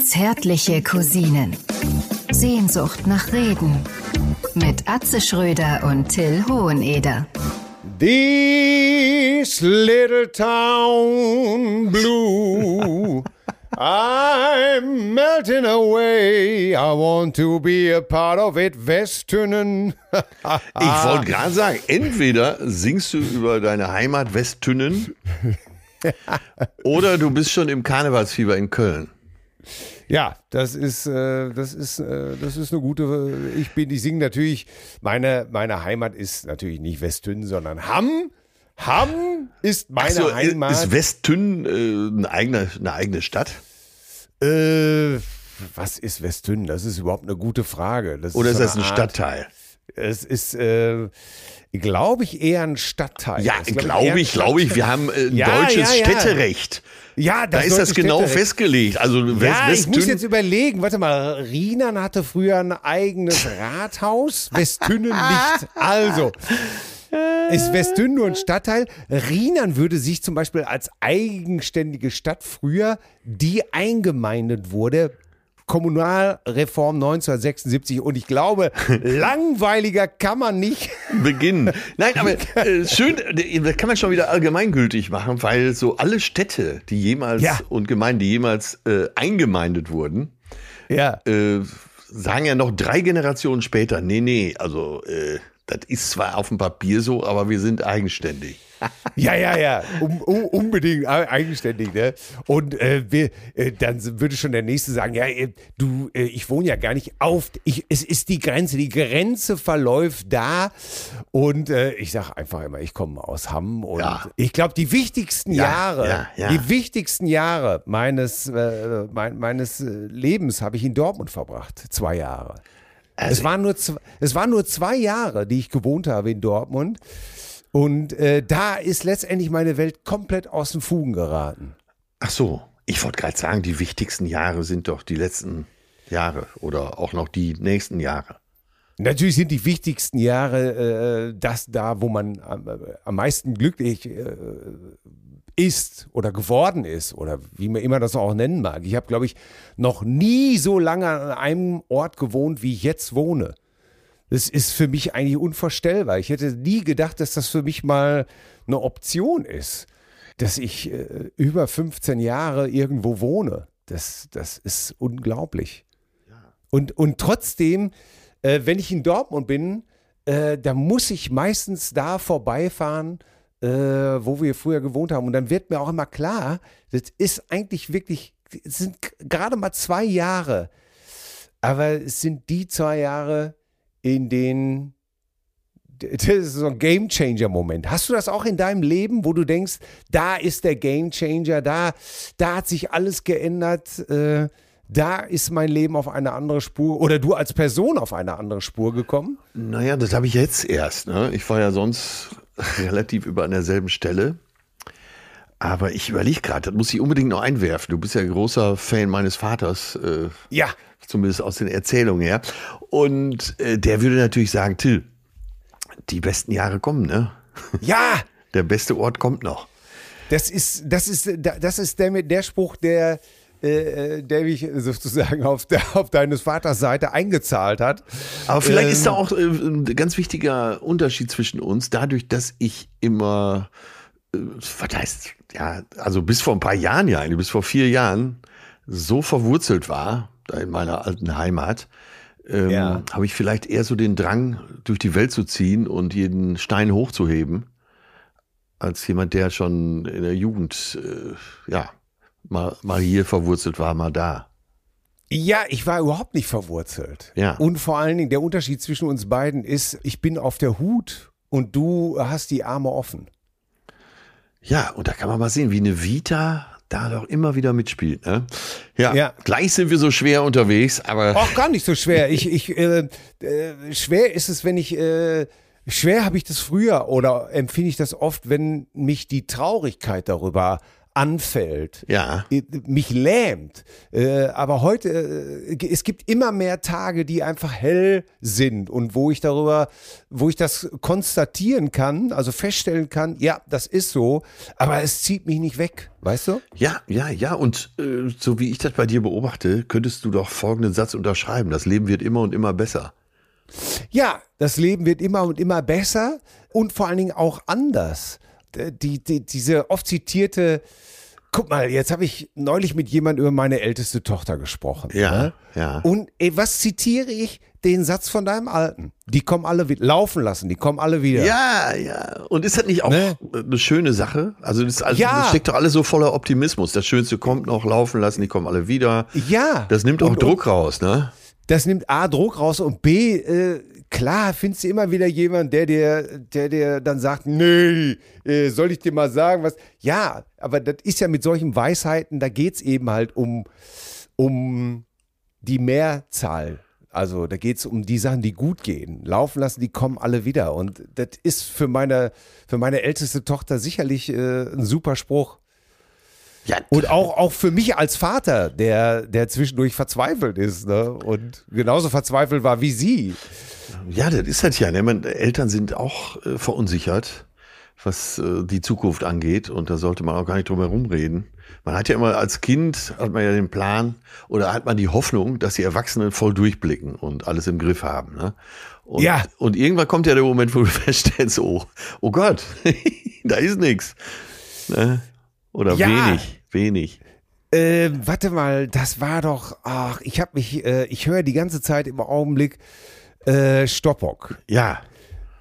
Zärtliche Cousinen. Sehnsucht nach Reden. Mit Atze Schröder und Till Hoheneder. This little town blue. I'm melting away. I want to be a part of it. Westtünnen. Ich wollte gerade sagen, entweder singst du über deine Heimat Westtünnen oder du bist schon im Karnevalsfieber in Köln. Ja, das ist, äh, das ist, äh, das ist eine gute. Ich bin, ich singe natürlich. Meine, meine Heimat ist natürlich nicht Westtünn, sondern Hamm. Hamm ist meine so, Heimat. Ist Westtünn äh, eine, eigene, eine eigene Stadt? Äh, was ist Westtünn? Das ist überhaupt eine gute Frage. Das Oder ist so das ein Art- Stadtteil? Es ist, äh, glaube ich, eher ein Stadtteil. Ja, glaube ein ich, glaube ich. Wir haben äh, Ja, deutsches ja, ja. Städterecht. Ja, Da ist das genau festgelegt. Also Ja, West, ich muss jetzt überlegen. Warte mal, Rienan hatte früher ein eigenes Rathaus, Westtünnen nicht. Also, ist Westtünnen nur ein Stadtteil? Rienan würde sich zum Beispiel als eigenständige Stadt früher, die eingemeindet wurde, Kommunalreform 1976 und ich glaube, langweiliger kann man nicht. beginnen. Nein, aber äh, schön, äh, das kann man schon wieder allgemeingültig machen, weil so alle Städte, die jemals Ja. und Gemeinden, die jemals äh, eingemeindet wurden, Ja. äh, sagen ja noch drei Generationen später, nee, nee, also äh, das ist zwar auf dem Papier so, aber wir sind eigenständig. Ja, ja, ja, um, um, unbedingt e- eigenständig, ne? Und äh, wir, äh, dann würde schon der Nächste sagen, ja, äh, du, äh, ich wohne ja gar nicht auf, ich, es ist die Grenze, die Grenze verläuft da. Und äh, ich sage einfach immer, ich komme aus Hamm und Ja. ich glaube, die wichtigsten Ja, Jahre, ja, die wichtigsten Jahre meines, äh, mein, meines äh, Lebens habe ich in Dortmund verbracht, zwei Jahre. es, waren nur zwei, es waren nur zwei Jahre, die ich gewohnt habe in Dortmund. Und äh, da ist letztendlich meine Welt komplett aus den Fugen geraten. Ach so, ich wollte gerade sagen, die wichtigsten Jahre sind doch die letzten Jahre oder auch noch die nächsten Jahre. Natürlich sind die wichtigsten Jahre äh, das da, wo man am, äh, am meisten glücklich äh, ist oder geworden ist oder wie man immer das auch nennen mag. Ich habe, glaube ich, noch nie so lange an einem Ort gewohnt, wie ich jetzt wohne. Das ist für mich eigentlich unvorstellbar. Ich hätte nie gedacht, dass das für mich mal eine Option ist, dass ich äh, über 15 Jahre irgendwo wohne. Das, das ist unglaublich. Und, und trotzdem, äh, wenn ich in Dortmund bin, äh, da muss ich meistens da vorbeifahren, äh, wo wir früher gewohnt haben. Und dann wird mir auch immer klar, das ist eigentlich wirklich, es sind gerade mal zwei Jahre. Aber es sind die zwei Jahre, in denen das ist so ein Game Changer Moment. Hast du das auch in deinem Leben, wo du denkst, da ist der Game Changer, da, da hat sich alles geändert, äh, da ist mein Leben auf eine andere Spur oder du als Person auf eine andere Spur gekommen? Naja, das habe ich jetzt erst. Ne? Ich war ja sonst relativ über an derselben Stelle. Aber ich überlege gerade, das muss ich unbedingt noch einwerfen. Du bist ja großer Fan meines Vaters, äh, Ja, zumindest aus den Erzählungen her. Und äh, der würde natürlich sagen, Till, die besten Jahre kommen, ne? ja, Der beste Ort kommt noch. das ist, das ist, das ist der, der Spruch, der, äh, der mich sozusagen auf, der, auf deines Vaters Seite eingezahlt hat. Aber vielleicht Ähm, ist da auch äh, ein ganz wichtiger Unterschied zwischen uns, dadurch, dass ich immer, äh, was heißt, ja, also bis vor ein paar Jahren ja, eigentlich bis vor vier Jahren, so verwurzelt war, da in meiner alten Heimat, ähm, Ja. habe ich vielleicht eher so den Drang, durch die Welt zu ziehen und jeden Stein hochzuheben, als jemand, der schon in der Jugend, äh, ja, mal, mal hier verwurzelt war, mal da. Ja, ich war überhaupt nicht verwurzelt. Ja. Und vor allen Dingen, der Unterschied zwischen uns beiden ist, ich bin auf der Hut und du hast die Arme offen. Ja, und da kann man mal sehen, wie eine Vita da doch immer wieder mitspielt. Ne? Ja, Ja. gleich sind wir so schwer unterwegs, aber Auch gar nicht so schwer. Ich, ich, äh, äh, schwer ist es, wenn ich, äh, schwer habe ich das früher oder empfinde ich das oft, wenn mich die Traurigkeit darüber anfällt, Ja. mich lähmt. Äh, aber heute, äh, es gibt immer mehr Tage, die einfach hell sind und wo ich darüber, wo ich das konstatieren kann, also feststellen kann, ja, das ist so, aber es zieht mich nicht weg, weißt du? Ja, ja, ja. Und äh, so wie ich das bei dir beobachte, könntest du doch folgenden Satz unterschreiben. Das Leben wird immer und immer besser. Ja, das Leben wird immer und immer besser und vor allen Dingen auch anders. D- Die, die, diese oft zitierte, guck mal, jetzt habe ich neulich mit jemand über meine älteste Tochter gesprochen. Ja, ne? ja. Und ey, was zitiere ich? Den Satz von deinem Alten. Die kommen alle wieder, laufen lassen, die kommen alle wieder. Ja, ja. Und ist das nicht auch Ne? eine schöne Sache? Also das, also Ja. das steckt doch alles so voller Optimismus. Das Schönste kommt noch, laufen lassen, die kommen alle wieder. Ja. Das nimmt auch Und- Druck raus, ne? das nimmt A, Druck raus und B, äh, klar, findest du immer wieder jemand, der dir, der dir dann sagt, nee, äh, soll ich dir mal sagen, was. Ja, aber das ist ja mit solchen Weisheiten, da geht's eben halt um, um die Mehrzahl. Also da geht's um die Sachen, die gut gehen. Laufen lassen, die kommen alle wieder. Und das ist für meine, für meine älteste Tochter sicherlich äh, ein super Spruch. Ja, Und auch, auch für mich als Vater, der, der zwischendurch verzweifelt ist ne? und genauso verzweifelt war wie sie. ja, das ist halt ja. Ne? Man, Eltern sind auch äh, verunsichert, was äh, die Zukunft angeht. Und da sollte man auch gar nicht drum herum reden. Man hat ja immer als Kind, hat man ja den Plan oder hat man die Hoffnung, dass die Erwachsenen voll durchblicken und alles im Griff haben. Ne? Und, Ja. Und irgendwann kommt ja der Moment, wo du feststellst, oh, oh Gott, da ist nichts. Ne? Oder Ja. wenig, wenig. Äh, warte mal, das war doch, ach, ich habe mich, äh, ich höre die ganze Zeit im Augenblick äh, Stoppock. Ja,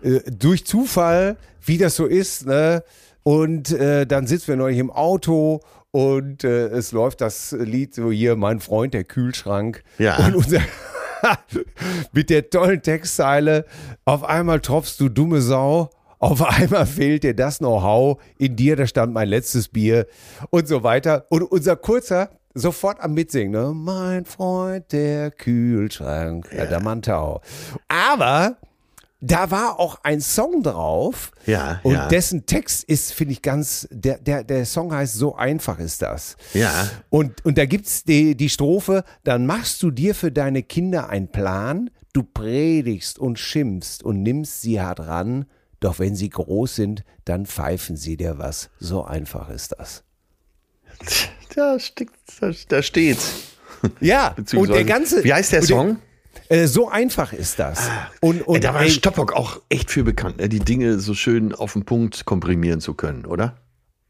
Äh, durch Zufall, wie das so ist, ne? Und äh, dann sitzen wir neulich im Auto und äh, es läuft das Lied so hier, mein Freund, der Kühlschrank. Ja. Und unser mit der tollen Textzeile, auf einmal tropfst du dumme Sau. Auf einmal fehlt dir das Know-how. In dir, da stand mein letztes Bier und so weiter. Und unser kurzer sofort am Mitsingen. Ne? Mein Freund, der Kühlschrank, ja. der Mantau. Aber da war auch ein Song drauf. Ja, Und ja. dessen Text ist, finde ich, ganz, der, der, der Song heißt So einfach ist das. Ja. Und, und da gibt's die, die Strophe, dann machst du dir für deine Kinder einen Plan, du predigst und schimpfst und nimmst sie hart ran, doch wenn sie groß sind, dann pfeifen sie dir was. So einfach ist das. da, steckt, da, da steht's. Ja, und der ganze. Wie heißt der und Song? Äh, so einfach ist das. Und, und Ey, da war ey, Stoppock auch echt für bekannt, ne? die Dinge so schön auf den Punkt komprimieren zu können, oder?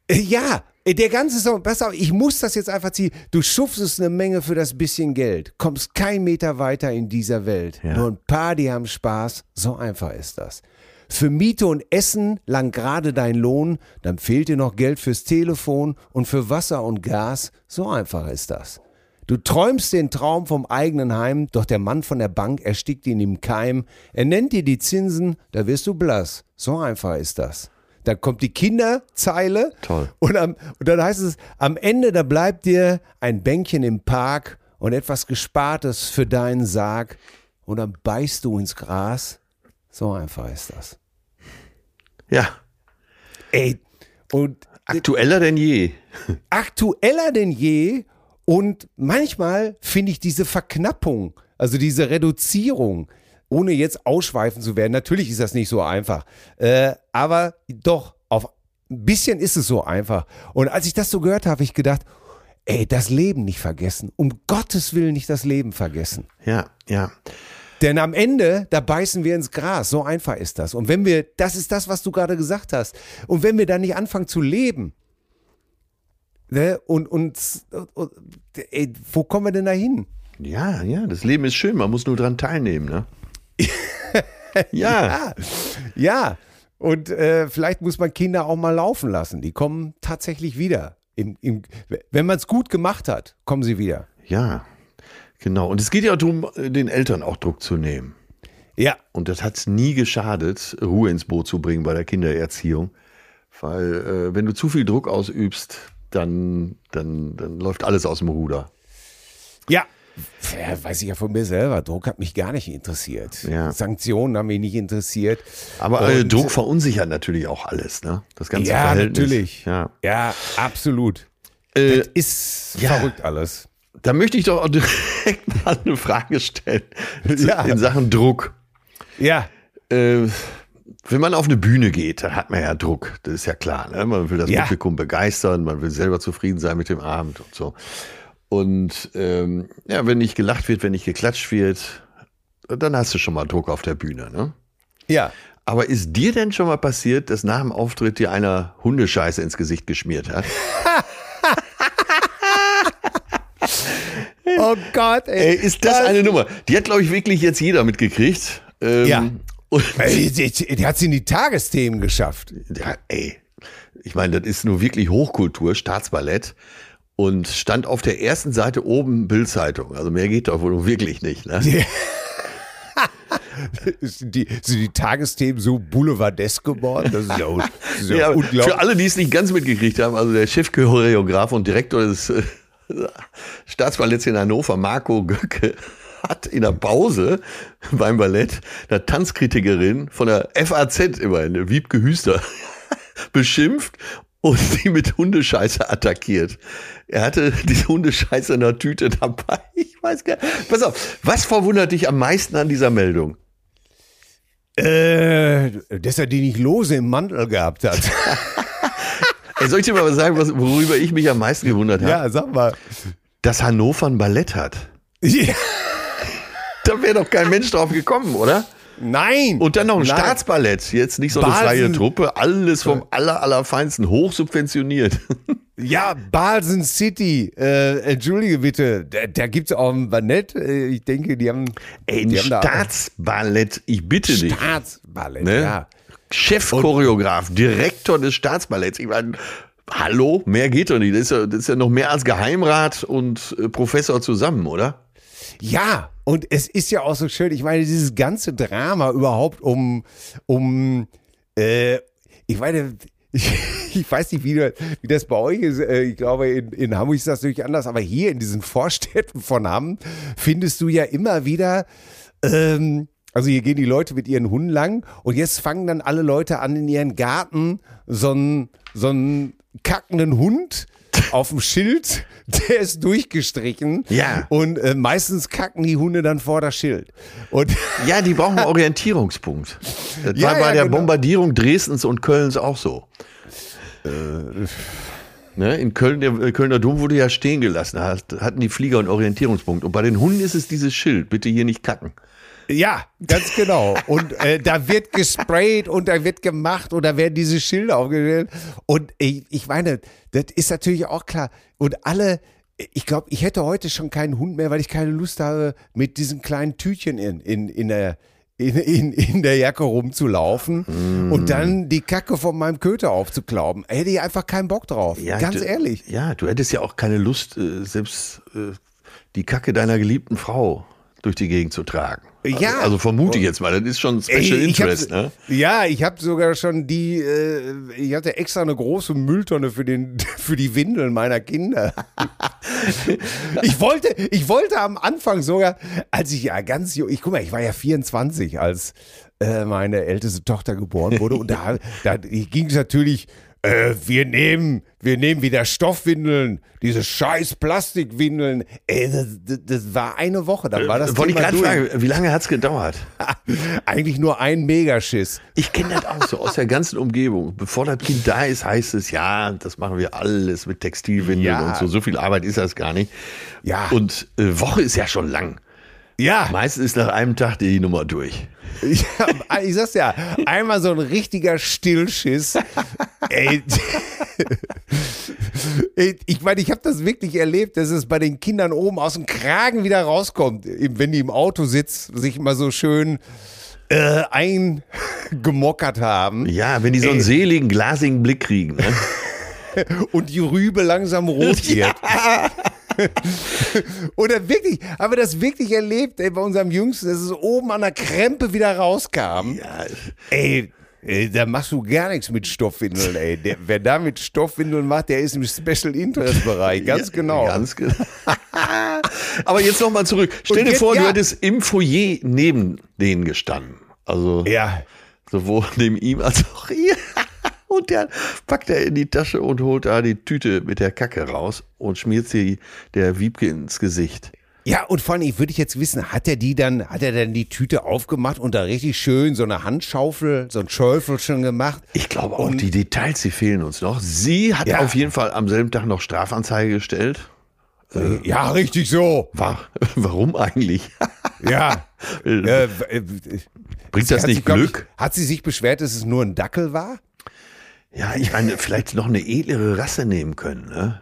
Äh, Ja, äh, der ganze Song, pass auf, ich muss das jetzt einfach ziehen. Du schuftest eine Menge für das bisschen Geld, kommst kein Meter weiter in dieser Welt. Ja. Nur ein paar, die haben Spaß, so einfach ist das. Für Miete und Essen lang gerade dein Lohn, dann fehlt dir noch Geld fürs Telefon und für Wasser und Gas, so einfach ist das. Du träumst den Traum vom eigenen Heim, doch der Mann von der Bank erstickt ihn im Keim. Er nennt dir die Zinsen, da wirst du blass. So einfach ist das. Dann kommt die Kinderzeile. Toll. Und, am, und dann heißt es, am Ende, da bleibt dir ein Bänkchen im Park und etwas Gespartes für deinen Sarg. Und dann beißt du ins Gras. So einfach ist das. Ja, Ey, und aktueller denn je. aktueller denn je und manchmal finde ich diese Verknappung, also diese Reduzierung, ohne jetzt ausschweifen zu werden, natürlich ist das nicht so einfach, äh, aber doch, auf ein bisschen ist es so einfach. Und als ich das so gehört habe, habe ich gedacht, ey, das Leben nicht vergessen, um Gottes Willen nicht das Leben vergessen. Ja, ja. Denn am Ende, da beißen wir ins Gras. So einfach ist das. Und wenn wir, das ist das, was du gerade gesagt hast. Und wenn wir dann nicht anfangen zu leben, ne, und uns, und, ey, wo kommen wir denn da hin? Ja, ja, das Leben ist schön, man muss nur dran teilnehmen, ne? ja, Ja, ja. Und äh, vielleicht muss man Kinder auch mal laufen lassen. Die kommen tatsächlich wieder. Im, im, wenn man es gut gemacht hat, kommen sie wieder. ja, genau. Und es geht ja auch darum, den Eltern auch Druck zu nehmen. Ja, Und das hat nie geschadet, Ruhe ins Boot zu bringen bei der Kindererziehung. Weil äh, wenn du zu viel Druck ausübst, dann, dann, dann läuft alles aus dem Ruder. Ja. Ja, weiß ich ja von mir selber. Druck hat mich gar nicht interessiert. Ja. Sanktionen haben mich nicht interessiert. Aber äh, Druck verunsichert natürlich auch alles, ne? Das ganze Ja, Verhältnis. natürlich. Ja. Ja, absolut. Äh, Das ist ja. verrückt alles. Da möchte ich doch auch direkt mal eine Frage stellen. Ja. In Sachen Druck. Ja, Äh, wenn man auf eine Bühne geht, dann hat man ja Druck. Das ist ja klar. Ne? Man will das Ja. Publikum begeistern, man will selber zufrieden sein mit dem Abend und so. Und ähm, ja, wenn nicht gelacht wird, wenn nicht geklatscht wird, dann hast du schon mal Druck auf der Bühne. Ne? ja. Aber ist dir denn schon mal passiert, dass nach dem Auftritt dir einer Hundescheiße ins Gesicht geschmiert hat? Oh Gott, Ey, ist das eine Nummer? Die hat, glaube ich, wirklich jetzt jeder mitgekriegt. Ähm, Ja. Und, Ey, die, die, die hat sie in die Tagesthemen geschafft. ja, ey, ich meine, das ist nur wirklich Hochkultur, Staatsballett. Und stand auf der ersten Seite oben Bildzeitung. Also mehr geht doch wohl wirklich nicht. Ne? Sind die, sind die Tagesthemen so boulevardesk geworden? Das ist ja, das ist ja, Ja, unglaublich. für alle, die es nicht ganz mitgekriegt haben, also der Chefchoreograf und Direktor des Staatsballetts in Hannover, Marco Göcke, hat in der Pause beim Ballett eine Tanzkritikerin von der FAZ immerhin, Wiebke Hüster, beschimpft und sie mit Hundescheiße attackiert. Er hatte diese Hundescheiße in der Tüte dabei. Ich weiß gar nicht. Pass auf, was verwundert dich am meisten an dieser Meldung? Äh, dass er die nicht lose im Mantel gehabt hat. Ey, soll ich dir mal was sagen, was, worüber ich mich am meisten gewundert habe? ja, sag mal. Dass Hannover ein Ballett hat. Ja. Da wäre doch kein Mensch drauf gekommen, oder? Nein. Und dann noch ein Nein. Staatsballett, jetzt nicht so eine Balsen. freie Truppe, alles vom aller, allerfeinsten, hochsubventioniert. Ja, Balsen City. Äh, entschuldige bitte. Da, da gibt's auch ein Ballett. Äh, Ich denke, die haben. Ey, ein Staatsballett, ich bitte dich. Staatsballett, Ne? ja. Chefchoreograf, Direktor des Staatsballetts. Ich meine, hallo, mehr geht doch nicht. Das ist ja, das ist ja noch mehr als Geheimrat und äh, Professor zusammen, oder? Ja, und es ist ja auch so schön, ich meine, dieses ganze Drama überhaupt um, um äh, ich meine, ich, ich weiß nicht, wie, das- wie das bei euch ist. Äh, Ich glaube, in, in Hamburg ist das natürlich anders, aber hier in diesen Vorstädten von Hamm findest du ja immer wieder, ähm, also hier gehen die Leute mit ihren Hunden lang und jetzt fangen dann alle Leute an in ihren Garten so einen, so einen kackenden Hund auf dem Schild, der ist durchgestrichen. Ja. Und äh, meistens kacken die Hunde dann vor das Schild. Und Ja, die brauchen einen Orientierungspunkt. Das Ja, war bei ja, der genau. Bombardierung Dresdens und Kölns auch so. Ne, in Köln, der äh, Kölner Dom wurde ja stehen gelassen, hatten die Flieger einen Orientierungspunkt. Und bei den Hunden ist es dieses Schild, bitte hier nicht kacken. Ja, ganz genau. Und äh, da wird gesprayt und da wird gemacht und da werden diese Schilder aufgestellt. Und ich, ich meine, das ist natürlich auch klar. Und alle, ich glaube, ich hätte heute schon keinen Hund mehr, weil ich keine Lust habe, mit diesen kleinen Tütchen in, in, in der in, in, in der Jacke rumzulaufen Mm. und dann die Kacke von meinem Köter aufzuklauben. Hätte ich einfach keinen Bock drauf. Ganz du, ehrlich. Ja, du hättest ja auch keine Lust, äh, selbst äh, die Kacke deiner geliebten Frau durch die Gegend zu tragen. Ja. Also, also vermute ich jetzt mal, das ist schon Special Ey, Interest, ne? Ja, ich habe sogar schon die, äh, ich hatte extra eine große Mülltonne für, den, für die Windeln meiner Kinder. ich, wollte, ich wollte am Anfang sogar, als ich ja ganz jung, ich guck mal, ich war ja 24, als äh, meine älteste Tochter geboren wurde und da, da ging es natürlich, äh, wir nehmen, wir nehmen wieder Stoffwindeln, diese scheiß Plastikwindeln. Ey, das, das, das war eine Woche, dann war das Wollte ich gerade fragen, wie lange hat's gedauert? Eigentlich nur ein Megaschiss. Ich kenne das auch so aus der ganzen Umgebung. Bevor das Kind da ist, heißt es, ja, das machen wir alles mit Textilwindeln Ja. und so. So viel Arbeit ist das gar nicht. Ja. Und äh, Woche ist ja schon lang. Ja, Meistens ist nach einem Tag die Nummer durch. ich, ich sag's ja, einmal so ein richtiger Stillschiss. Ey. Ich meine, ich habe das wirklich erlebt, dass es bei den Kindern oben aus dem Kragen wieder rauskommt, wenn die im Auto sitzen, sich mal so schön äh, eingemockert haben Ja, wenn die so einen Ey. seligen, glasigen Blick kriegen. Ne? und die Rübe langsam rot wird. Oder wirklich, aber das wirklich erlebt, ey, bei unserem Jüngsten, dass es oben an der Krempe wieder rauskam. Ja, Ey, da machst du gar nichts mit Stoffwindeln, ey. Der, wer da mit Stoffwindeln macht, der ist im Special Interest Bereich, ganz ja, genau. Ganz genau. Aber jetzt nochmal zurück. Stell dir jetzt- vor, du ja. hättest im Foyer neben denen gestanden. Also ja. sowohl neben ihm als auch ihr. Und der packt er in die Tasche und holt da die Tüte mit der Kacke raus und schmiert sie der Wiebke ins Gesicht. Ja, und vor allem, würde ich jetzt wissen, hat er die dann, hat er dann die Tüte aufgemacht und da richtig schön so eine Handschaufel, so ein Schäufel schon gemacht? Ich glaube auch, die Details, die fehlen uns noch. Sie hat Ja. auf jeden Fall am selben Tag noch Strafanzeige gestellt. Ja, richtig so. War, warum eigentlich? Ja. äh, äh, Bringt das nicht sich, Glück? Ich, hat sie sich beschwert, dass es nur ein Dackel war? Ja, ich meine, vielleicht noch eine edlere Rasse nehmen können, ne?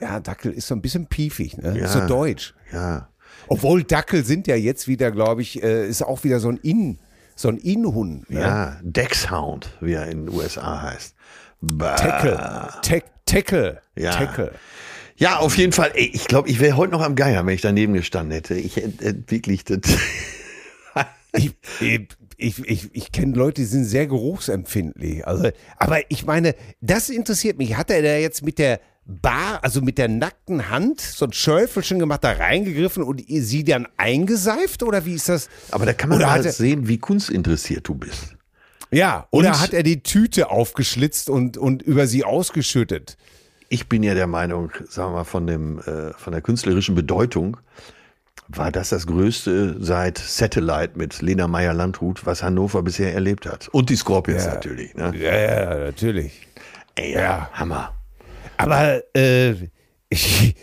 Ja, Dackel ist so ein bisschen piefig, ne? Ja. So deutsch. Ja. Obwohl Dackel sind ja jetzt wieder, glaube ich, äh, ist auch wieder so ein In, so ein In-Hund. Ne? Ja, Dexhound, wie er in den USA heißt. Tackle. Tack, Tackle. Ja. Tackle. Ja, auf jeden Fall. Ey, ich glaube, ich wäre heute noch am Geier, wenn ich daneben gestanden hätte. Ich hätte äh, wirklich das. Ich, ich, ich, ich, ich kenne Leute, die sind sehr geruchsempfindlich. Also, aber ich meine, das interessiert mich. Hat er da jetzt mit der Bar, also mit der nackten Hand, so ein Schäufelchen gemacht, da reingegriffen und sie dann eingeseift? Oder wie ist das? Aber da kann man er- sehen, wie kunstinteressiert du bist. Ja, oder Und- hat er die Tüte aufgeschlitzt und, und über sie ausgeschüttet? Ich bin ja der Meinung, sagen wir mal, von, dem, äh, von der künstlerischen Bedeutung war das das Größte seit Satellite mit Lena Meyer-Landrut, was Hannover bisher erlebt hat. Und die Scorpions Ja. natürlich. Ne? Ja, ja, natürlich. Ey, ja, Ja. Hammer. Aber äh, ich,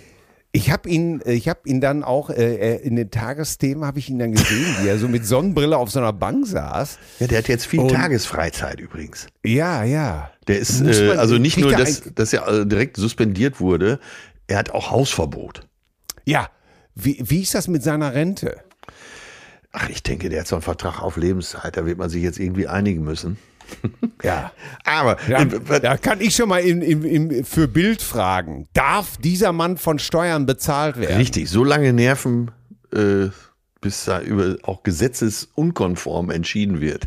ich habe ihn, ich habe ihn dann auch äh, in den Tagesthemen habe ich ihn dann gesehen, wie er so mit Sonnenbrille auf so einer Bank saß. Ja, der hat jetzt viel Und- Tagesfreizeit übrigens. Ja, ja. Der ist, äh, also nicht nur, dass, dass er äh, direkt suspendiert wurde, er hat auch Hausverbot. Ja. Wie, wie ist das mit seiner Rente? Ach, ich denke, der hat so einen Vertrag auf Lebenszeit, da wird man sich jetzt irgendwie einigen müssen. Ja. Aber Ja, äh, da kann ich schon mal in, in, in, für Bild fragen. Darf dieser Mann von Steuern bezahlt werden? Richtig, so lange nerven, äh, bis da über auch gesetzesunkonform entschieden wird.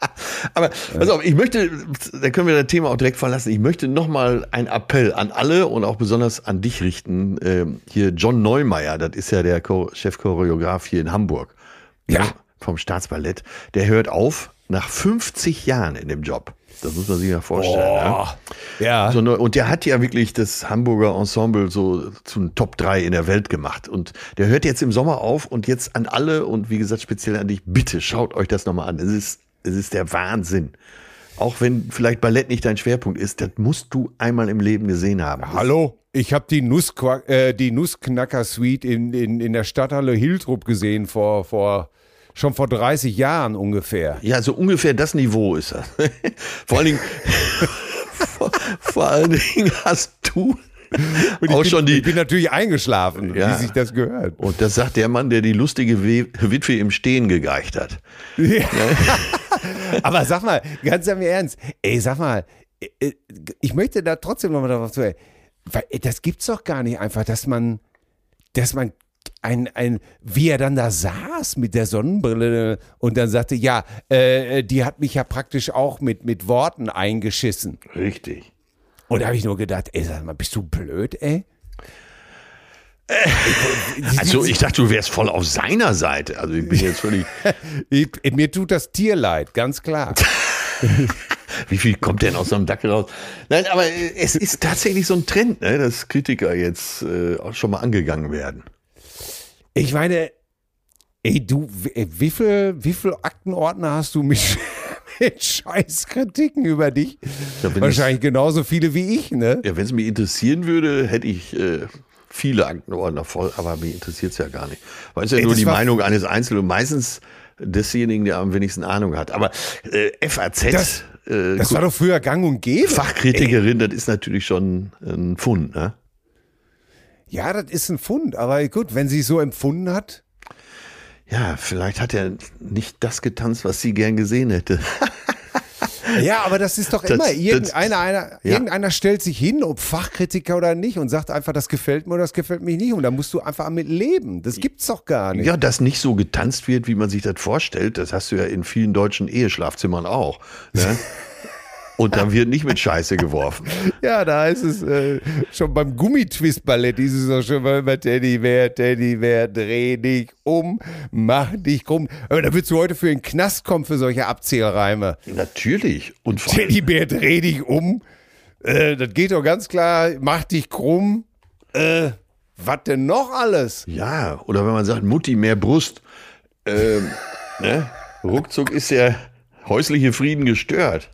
Aber pass auf, ich möchte, da können wir das Thema auch direkt verlassen. Ich möchte nochmal einen Appell an alle und auch besonders an dich richten. Ähm, hier John Neumeier, das ist ja der Chor- Chefchoreograf hier in Hamburg. Ja. Vom Staatsballett. Der hört auf nach 50 Jahren in dem Job. Das muss man sich ja vorstellen. ne? Oh, ja. So, ne, und der hat ja wirklich das Hamburger Ensemble so zum Top 3 in der Welt gemacht. Und der hört jetzt im Sommer auf und jetzt an alle und wie gesagt speziell an dich, bitte schaut euch das nochmal an. Es ist, es ist der Wahnsinn. Auch wenn vielleicht Ballett nicht dein Schwerpunkt ist, das musst du einmal im Leben gesehen haben. Hallo, ich habe die, Nussqua äh, die Nussknacker-Suite in, in, in der Stadthalle Hiltrup gesehen, vor, vor, schon vor 30 Jahren ungefähr. Ja, so ungefähr das Niveau ist das. vor allen Dingen, vor, vor allen Dingen hast du Und auch ich, schon bin, die, ich bin natürlich eingeschlafen, Ja. wie sich das gehört. und das sagt der Mann, der die lustige We- Witwe im Stehen gegeicht hat. Aber sag mal, ganz im Ernst, ey, sag mal, äh, ich möchte da trotzdem nochmal darauf zu, weil äh, das gibt's doch gar nicht einfach, dass man, dass man ein, ein, wie er dann da saß mit der Sonnenbrille und dann sagte, ja, äh, die hat mich ja praktisch auch mit, mit Worten eingeschissen. Richtig. Und da habe ich nur gedacht, ey, sag mal, bist du blöd, ey? Also ich dachte, du wärst voll auf seiner Seite. Also ich bin jetzt völlig. Ich, mir tut das Tier leid, ganz klar. Wie viel kommt denn aus so einem Dackel raus? Nein, aber äh, es ist tatsächlich so ein Trend, ne, dass Kritiker jetzt äh, auch schon mal angegangen werden. Ich meine, ey, du, wie, viel, wie viel Aktenordner hast du mit, mit Scheißkritiken über dich? Ja, Wahrscheinlich genauso viele wie ich, ne? Ja, wenn es mich interessieren würde, hätte ich äh, viele Aktenordner voll, aber mich interessiert es ja gar nicht. Weil es ja Ey, nur die Meinung eines Einzelnen und meistens desjenigen, der am wenigsten Ahnung hat. Aber äh, FAZ, Das- äh, Das war doch früher gang und gäbe. Fachkritikerin, das ist natürlich schon ein Fund, ne? Ja, das ist ein Fund, aber gut, wenn sie so empfunden hat. Ja, vielleicht hat er nicht das getanzt, was sie gern gesehen hätte. Ja, aber das ist doch Das- immer, irgendeiner, einer, ja. irgendeiner stellt sich hin, ob Fachkritiker oder nicht, und sagt einfach, das gefällt mir oder das gefällt mir nicht. Und da musst du einfach mit leben. Das gibt's doch gar nicht. Ja, dass nicht so getanzt wird, wie man sich das vorstellt, das hast du ja in vielen deutschen Eheschlafzimmern auch. Ne? Und dann wird nicht mit Scheiße geworfen. Ja, da ist es äh, schon beim Gummitwist-Ballett, ist es auch schon mal immer Teddybär, Teddybär, dreh dich um, mach dich krumm. Aber da würdest du heute für den Knast kommen für solche Abzählreime. Natürlich. Und Teddybär, dreh dich um. Äh, das geht doch ganz klar, mach dich krumm. Äh, was denn noch alles? ja, oder wenn man sagt, Mutti, mehr Brust. Ähm, ne? Ruckzuck ist der häusliche Frieden gestört.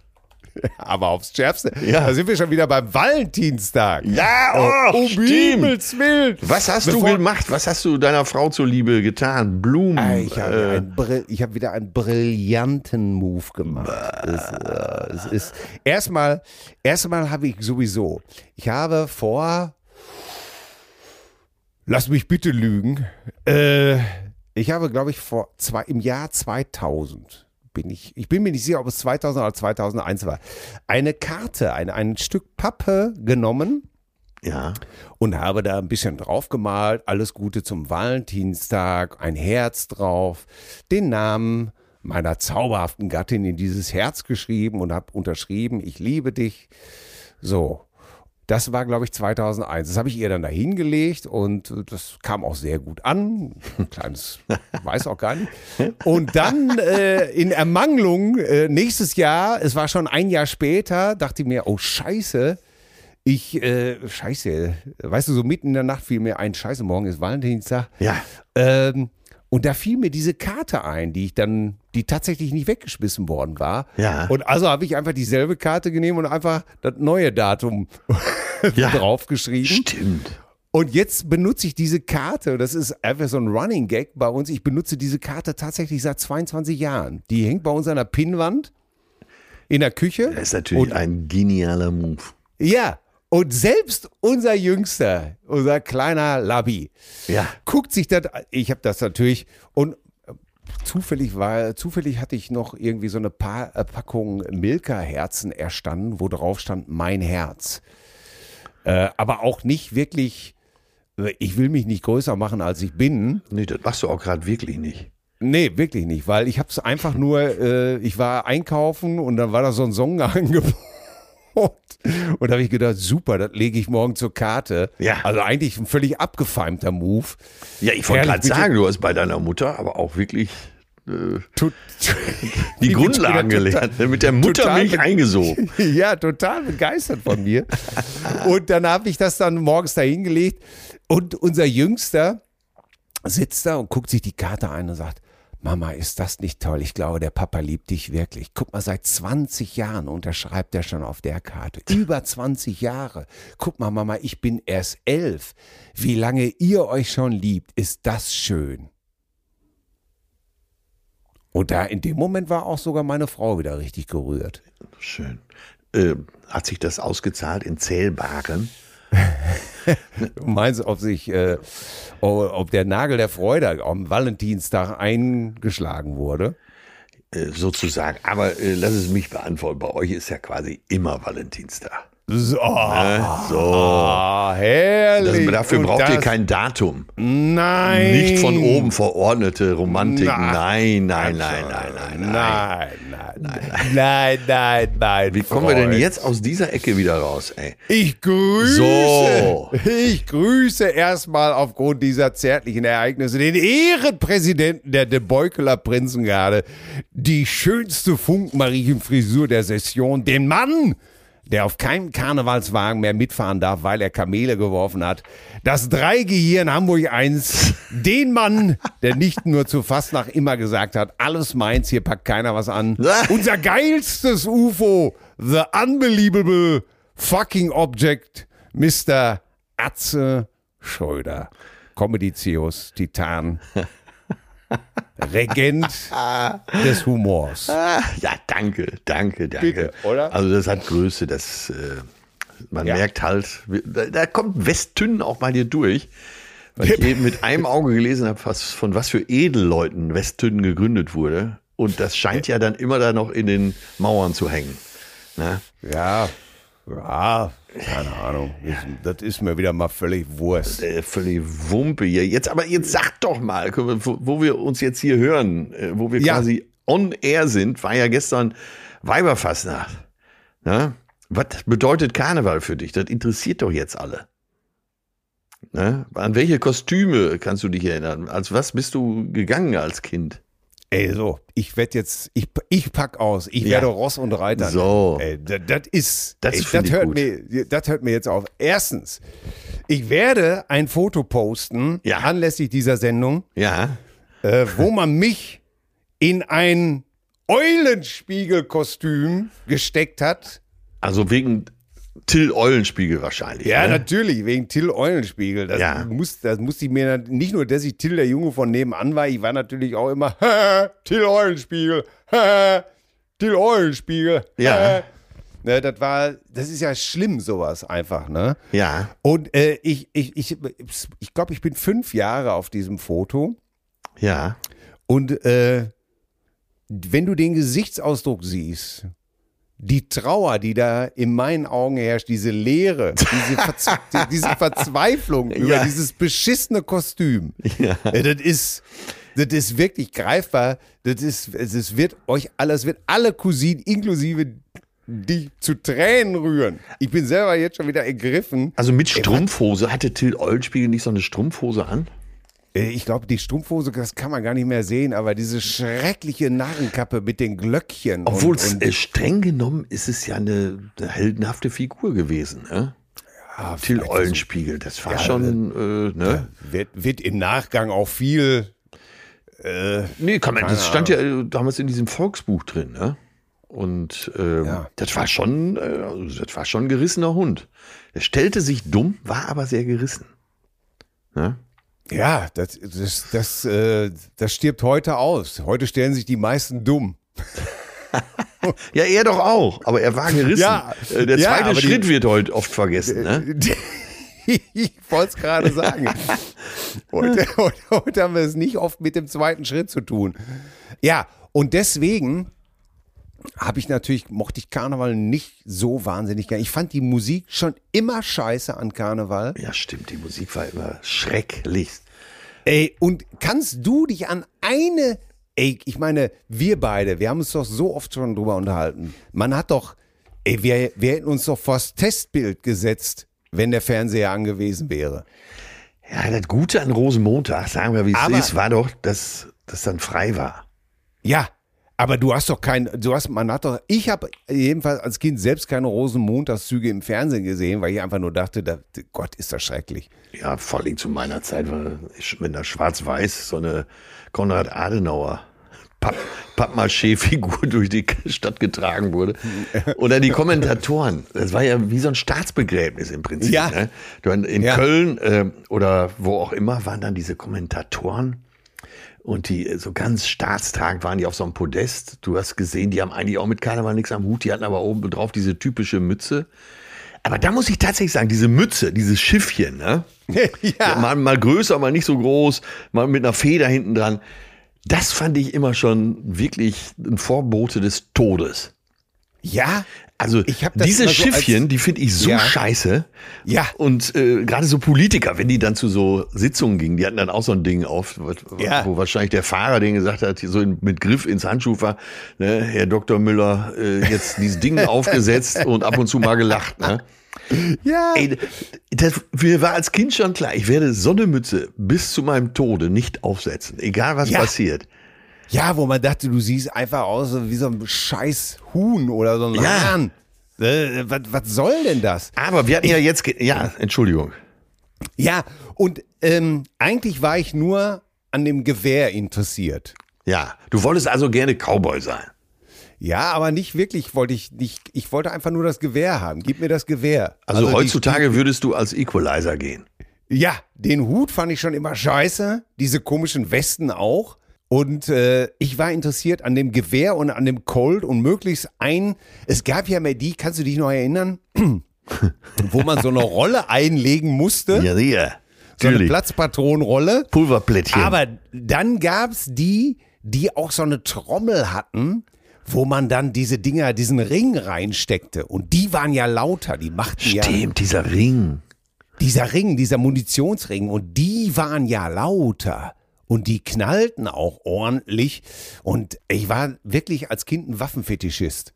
Aber aufs Schärfste. Ja. Da sind wir schon wieder beim Valentinstag. Ja, oh, stimmt. Himmels Willen. Was hast Bevor- du gemacht? Was hast du deiner Frau zuliebe getan? Blumen. Ah, Ich habe, äh, habe wieder einen brillanten Move gemacht. Es, äh, es ist erstmal, erstmal habe ich sowieso. Ich habe vor, lass mich bitte lügen. Äh, ich habe, glaube ich, vor zwei im Jahr 2000 bin ich, ich bin mir nicht sicher, ob es 2000 oder 2001 war, eine Karte, ein, ein Stück Pappe genommen ja. und habe da ein bisschen drauf gemalt. Alles Gute zum Valentinstag, ein Herz drauf, den Namen meiner zauberhaften Gattin in dieses Herz geschrieben und habe unterschrieben, ich liebe dich. So. Das war, glaube ich, 2001. Das habe ich ihr dann da hingelegt und äh, das kam auch sehr gut an. Ein kleines, weiß auch gar nicht. Und dann äh, in Ermangelung äh, nächstes Jahr, es war schon ein Jahr später, dachte ich mir, oh Scheiße, ich, äh, scheiße, weißt du, so mitten in der Nacht fiel mir ein, scheiße, morgen ist Valentinstag. Ja. Ähm, und da fiel mir diese Karte ein, die ich dann, die tatsächlich nicht weggeschmissen worden war. Ja. Und also habe ich einfach dieselbe Karte genommen und einfach das neue Datum Ja. draufgeschrieben. Stimmt. Und jetzt benutze ich diese Karte, das ist einfach so ein Running Gag bei uns. Ich benutze diese Karte tatsächlich seit 22 Jahren. Die hängt bei uns an der Pinnwand in der Küche. Das ist natürlich Und- ein genialer Move. Ja, und selbst unser Jüngster, unser kleiner Labi, Ja. guckt sich das, ich habe das natürlich und äh, zufällig war, zufällig hatte ich noch irgendwie so eine pa äh, Packung Milka-Herzen erstanden, wo drauf stand mein Herz. Äh, aber auch nicht wirklich, äh, ich will mich nicht größer machen, als ich bin. Nee, das machst du auch gerade wirklich nicht. Nee, wirklich nicht, weil ich habe es einfach nur, äh, ich war einkaufen und dann war da so ein Songangebot. Und da habe ich gedacht, super, das lege ich morgen zur Karte. Ja. Also eigentlich ein völlig abgefeimter Move. Ja, ich wollte gerade sagen, du hast bei deiner Mutter aber auch wirklich äh, Tut, die bin Grundlagen gelernt, mit der Muttermilch total- eingesogen. ja, total begeistert von mir. Und dann habe ich das dann morgens da hingelegt. Und unser Jüngster sitzt da und guckt sich die Karte ein und sagt, Mama, ist das nicht toll? Ich glaube, der Papa liebt dich wirklich. Guck mal, seit 20 Jahren unterschreibt er schon auf der Karte. Über 20 Jahre. Guck mal, Mama, ich bin erst elf. Wie lange ihr euch schon liebt, ist das schön. Und da in dem Moment war auch sogar meine Frau wieder richtig gerührt. Schön. Äh, hat sich das ausgezahlt in zählbaren? Du meinst, ob sich, äh, ob ob der Nagel der Freude am Valentinstag eingeschlagen wurde? Äh, sozusagen. Aber äh, lass es mich beantworten. Bei euch ist ja quasi immer Valentinstag. So, So. ah, herrlich. Das, dafür braucht ihr kein Datum. Nein. Nicht von oben verordnete Romantik. Nein, nein, nein, nein, nein, nein. Nein, nein, nein, nein, nein, nein. Wie kommen wir denn jetzt aus dieser Ecke wieder raus, ey? Ich grüße, So. ich grüße erstmal aufgrund dieser zärtlichen Ereignisse den Ehrenpräsidenten der De Beukeler Prinzengarde, die schönste Funkenmarienfrisur der Session, den Mann, der auf keinem Karnevalswagen mehr mitfahren darf, weil er Kamele geworfen hat. Das Dreigehirn Hamburg 1, den Mann, der nicht nur zu Fastnacht immer gesagt hat, alles meins, hier packt keiner was an. Unser geilstes UFO, the unbelievable fucking object, Mr. Atze Schröder. Comedy-Zeus, Titan. Regent des Humors. Ja, danke, danke, danke. Bitte, oder? Also das hat Größe, das äh, man Ja. merkt halt, da, da kommt Westtünn auch bei dir durch. Weil ich eben mit einem Auge gelesen habe, was, von was für Edelleuten Westtünn gegründet wurde. Und das scheint ja dann immer da noch in den Mauern zu hängen. Ne? Ja, ja, keine Ahnung. Das ist mir wieder mal völlig Wurst. Äh, völlig Wumpe hier. Jetzt, aber jetzt sag doch mal, wo, wir uns jetzt hier hören, äh, wo wir Ja. quasi on air sind, war ja gestern Weiberfastnacht. Ja? Was bedeutet Karneval für dich? Das interessiert doch jetzt alle. Ne? An welche Kostüme kannst du dich erinnern? Als was bist du gegangen als Kind? Ey, so, ich werde jetzt, ich, ich pack aus, ich Ja. werde Ross und Reiter. So. Ey, das, ist, Das ey, das, hört gut. mir, das hört mir jetzt auf. Erstens, ich werde ein Foto posten, Ja. anlässlich dieser Sendung, Ja. äh, wo man mich in ein Eulenspiegelkostüm gesteckt hat. Also wegen Till Eulenspiegel wahrscheinlich. Ja, ne? natürlich, wegen Till Eulenspiegel. Das, Ja. muss, das musste ich mir nicht nur, dass ich Till der Junge von nebenan war, ich war natürlich auch immer Till Eulenspiegel, Till Eulenspiegel. Ja. Ne, das war, das ist ja schlimm, sowas einfach, ne? Ja. Und äh, ich, ich, ich, ich glaube, ich bin fünf Jahre auf diesem Foto Ja. und äh, wenn du den Gesichtsausdruck siehst, die Trauer, die da in meinen Augen herrscht, diese Leere, diese, Verz diese Verzweiflung über Ja. dieses beschissene Kostüm, Ja. äh, das ist, das ist wirklich greifbar. Das ist, es wird euch alles, wird alle Cousinen inklusive dich zu Tränen rühren. Ich bin selber jetzt schon wieder ergriffen. Also mit Strumpfhose. Hatte Till Eulenspiegel nicht so eine Strumpfhose an? Äh, Ich glaube, die Strumpfhose, das kann man gar nicht mehr sehen, aber diese schreckliche Narrenkappe mit den Glöckchen. Obwohl und, es und, äh, streng genommen ist es ja eine, eine heldenhafte Figur gewesen. Ne? ja, Till Eulenspiegel, das war Ja, schon, äh, ne? Wird, wird im Nachgang auch viel. Äh, Nee, kann man, das stand ja äh, damals in diesem Volksbuch drin, ne? Und ähm, Ja. das war schon, äh, das war schon ein gerissener Hund. Er stellte sich dumm, war aber sehr gerissen. Ne? Ja, das, das, das, äh, das stirbt heute aus. Heute stellen sich die meisten dumm. Ja, er doch auch, aber er war gerissen. Ja, Äh, Der ja, zweite die- Schritt wird heute oft vergessen. Ne? ich wollte es gerade sagen. Heute, heute, heute haben wir es nicht oft mit dem zweiten Schritt zu tun. Ja, und deswegen habe ich natürlich, mochte ich Karneval nicht so wahnsinnig gern. Ich fand die Musik schon immer scheiße an Karneval. Ja, stimmt, die Musik war immer schrecklich. Ey, und kannst du dich an eine, ey, ich meine, wir beide, wir haben uns doch so oft schon drüber unterhalten. Man hat doch, ey, wir, wir hätten uns doch vors Testbild gesetzt, wenn der Fernseher angewiesen wäre. Ja, das Gute an Rosenmontag, sagen wir wie es ist, war doch, dass das dann frei war. Ja, aber du hast doch kein, du hast, man hat doch, ich habe jedenfalls als Kind selbst keine Rosenmontagszüge im Fernsehen gesehen, weil ich einfach nur dachte, da, Gott, ist das schrecklich. Ja, vor allem zu meiner Zeit war, wenn da schwarz-weiß so eine Konrad Adenauer Papp, Pappmaché-Figur durch die Stadt getragen wurde. Oder die Kommentatoren. Das war ja wie so ein Staatsbegräbnis im Prinzip. Ja. Ne? In Ja. Köln äh, oder wo auch immer waren dann diese Kommentatoren. Und die äh, so ganz staatstragend waren die auf so einem Podest. Du hast gesehen, die haben eigentlich auch mit Karneval nichts am Hut. Die hatten aber oben drauf diese typische Mütze. Aber da muss ich tatsächlich sagen, diese Mütze, dieses Schiffchen, ne? Ja, mal, mal größer, mal nicht so groß, mal mit einer Feder hinten dran. Das fand ich immer schon wirklich ein Vorbote des Todes. Ja, Also diese so als- Schiffchen, die finde ich so Ja. scheiße. Ja. Und äh, gerade so Politiker, wenn die dann zu so Sitzungen gingen, die hatten dann auch so ein Ding auf, wo, Ja. wo wahrscheinlich der Fahrer den gesagt hat, so mit Griff ins Handschuh ne, Herr Dr. Müller, äh, jetzt dieses Ding aufgesetzt und ab und zu mal gelacht. Ne? ja. Ey, das, mir war als Kind schon klar, ich werde so eine Mütze bis zu meinem Tode nicht aufsetzen, egal was Ja. passiert. Ja, wo man dachte, du siehst einfach aus wie so ein scheiß Huhn oder so ein Ja. Hahn. Äh, was, was soll denn das? Aber wir hatten ja jetzt, ja, Entschuldigung. Ja, und ähm, eigentlich war ich nur an dem Gewehr interessiert. Ja, du wolltest also gerne Cowboy sein. Ja, aber nicht wirklich wollte ich nicht, ich wollte einfach nur das Gewehr haben. Gib mir das Gewehr. Also, die- heutzutage würdest du als Equalizer gehen. Ja, den Hut fand ich schon immer scheiße, diese komischen Westen auch. Und äh, ich war interessiert an dem Gewehr und an dem Colt und möglichst ein. Es gab ja mehr die, kannst du dich noch erinnern, wo man so eine Rolle einlegen musste, Ja, ja. so eine. Platzpatronenrolle. Pulverplättchen. Aber dann gab's die, die auch so eine Trommel hatten, wo man dann diese Dinger, diesen Ring reinsteckte. Und die waren ja lauter, die machten ja Stimmt, dieser Ring. dieser Ring, dieser Munitionsring, und die waren ja lauter. Und die knallten auch ordentlich. Und ich war wirklich als Kind ein Waffenfetischist.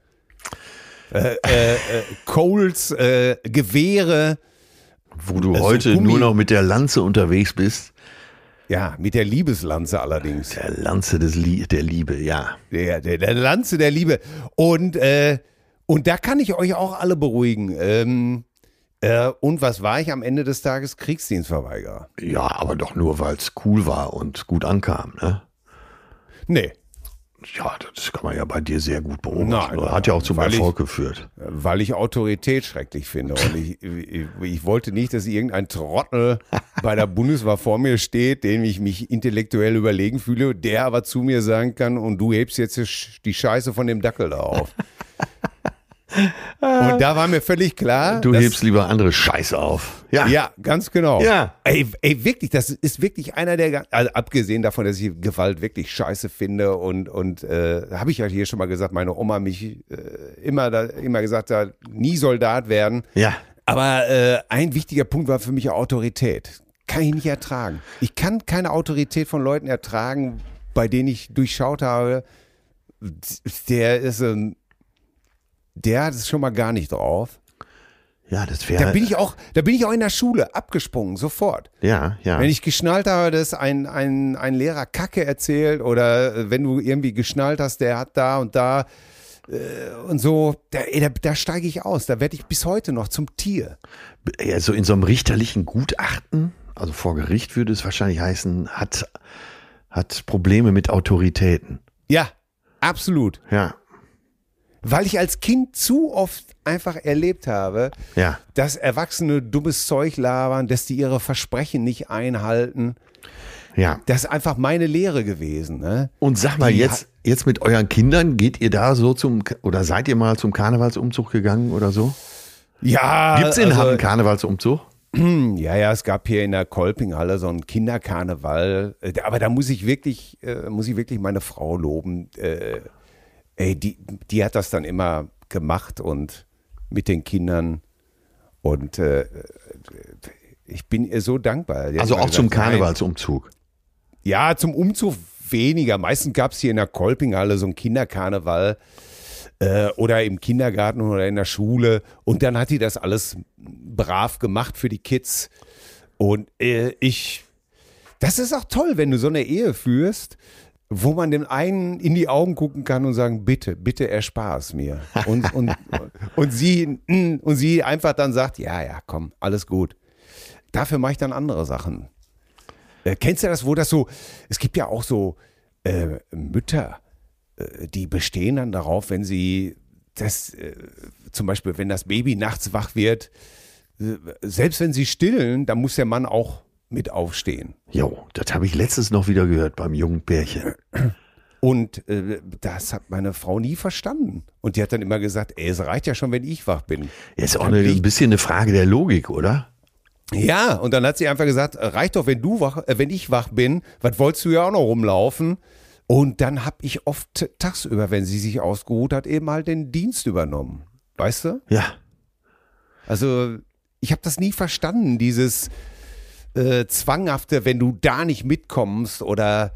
äh, äh, äh, Coles, äh, Gewehre. Wo du Also heute Gummi- nur noch mit der Lanze unterwegs bist. Ja, mit der Liebeslanze allerdings. Der Lanze des Lie der Liebe, ja. Der, der, der Lanze der Liebe. Und, äh, und da kann ich euch auch alle beruhigen. Ähm, äh, und was war ich am Ende des Tages? Kriegsdienstverweigerer. Ja, aber doch nur, weil es cool war und gut ankam, ne? Nee, Ja, das kann man ja bei dir sehr gut beobachten. Nein, Hat ja auch zum weil ich- Erfolg geführt. weil ich Autorität schrecklich finde. Und ich, ich, ich wollte nicht, dass irgendein Trottel bei der Bundeswehr vor mir steht, dem ich mich intellektuell überlegen fühle, der aber zu mir sagen kann, und du hebst jetzt die Scheiße von dem Dackel da auf. Und da war mir völlig klar. Du hebst lieber andere Scheiße auf. Ja. Ja, ganz genau. Ja. Ey, ey, wirklich, das ist wirklich einer der, also abgesehen davon, dass ich Gewalt wirklich scheiße finde und, und äh, habe ich ja hier schon mal gesagt, meine Oma mich äh, immer, da, immer gesagt hat, nie Soldat werden. Ja. Aber äh, ein wichtiger Punkt war für mich Autorität. Kann ich nicht ertragen. Ich kann keine Autorität von Leuten ertragen, bei denen ich durchschaut habe, der ist ein, der hat es schon mal gar nicht drauf. Ja, das Da wäre. bin ich auch, da bin ich auch in der Schule abgesprungen, sofort. Ja, ja. Wenn ich geschnallt habe, dass ein, ein, ein Lehrer Kacke erzählt oder äh, wenn du irgendwie geschnallt hast, der hat da und da äh, und so, da, da, da steige ich aus. Da werde ich bis heute noch zum Tier. ja, so in so einem richterlichen Gutachten, also vor Gericht würde es wahrscheinlich heißen, hat, hat Probleme mit Autoritäten. Ja, absolut. Ja. Weil ich als Kind zu oft einfach erlebt habe, Ja. dass Erwachsene dummes Zeug labern, dass die ihre Versprechen nicht einhalten. Ja. Das ist einfach meine Lehre gewesen. Ne? Und sag mal, Die jetzt, jetzt mit euren Kindern, geht ihr da so zum, oder seid ihr mal zum Karnevalsumzug gegangen oder so? Ja, Gibt's in also- Hamm Karnevalsumzug? Ja, ja, es gab hier in der Kolpinghalle so einen Kinderkarneval. Äh, Aber da muss ich wirklich, äh, muss ich wirklich meine Frau loben. Äh, ey, die, die hat das dann immer gemacht und mit den Kindern. Und äh, ich bin ihr so dankbar. Die Also auch zum gesagt, nein. Karnevalsumzug. Ja, zum Umzug weniger. Meistens gab es hier in der Kolpinghalle so einen Kinderkarneval äh, oder im Kindergarten oder in der Schule. Und dann hat die das alles brav gemacht für die Kids. Und äh, ich, das ist auch toll, wenn du so eine Ehe führst, wo man dem einen in die Augen gucken kann und sagen, bitte, bitte erspar es mir. Und, und, und, sie, mm, und sie einfach dann sagt, ja, ja, komm, alles gut. Dafür mache ich dann andere Sachen. Äh, kennst du das, wo das so, es gibt ja auch so äh, Mütter, äh, die bestehen dann darauf, wenn sie das, äh, zum Beispiel, wenn das Baby nachts wach wird, äh, selbst wenn sie stillen, dann muss der Mann auch mit aufstehen. Jo, das habe ich letztens noch wieder gehört beim jungen Pärchen. Und äh, das hat meine Frau nie verstanden. Und die hat dann immer gesagt, ey, es reicht ja schon, wenn ich wach bin. Ja, ist auch eine, ein bisschen eine Frage der Logik, oder? Ja, und dann hat sie einfach gesagt, reicht doch, wenn du wach, äh, wenn ich wach bin, was wolltest du ja auch noch rumlaufen? Und dann habe ich oft tagsüber, wenn sie sich ausgeruht hat, eben halt den Dienst übernommen. Weißt du? Ja. Also ich habe das nie verstanden, dieses äh, zwanghafte, wenn du da nicht mitkommst oder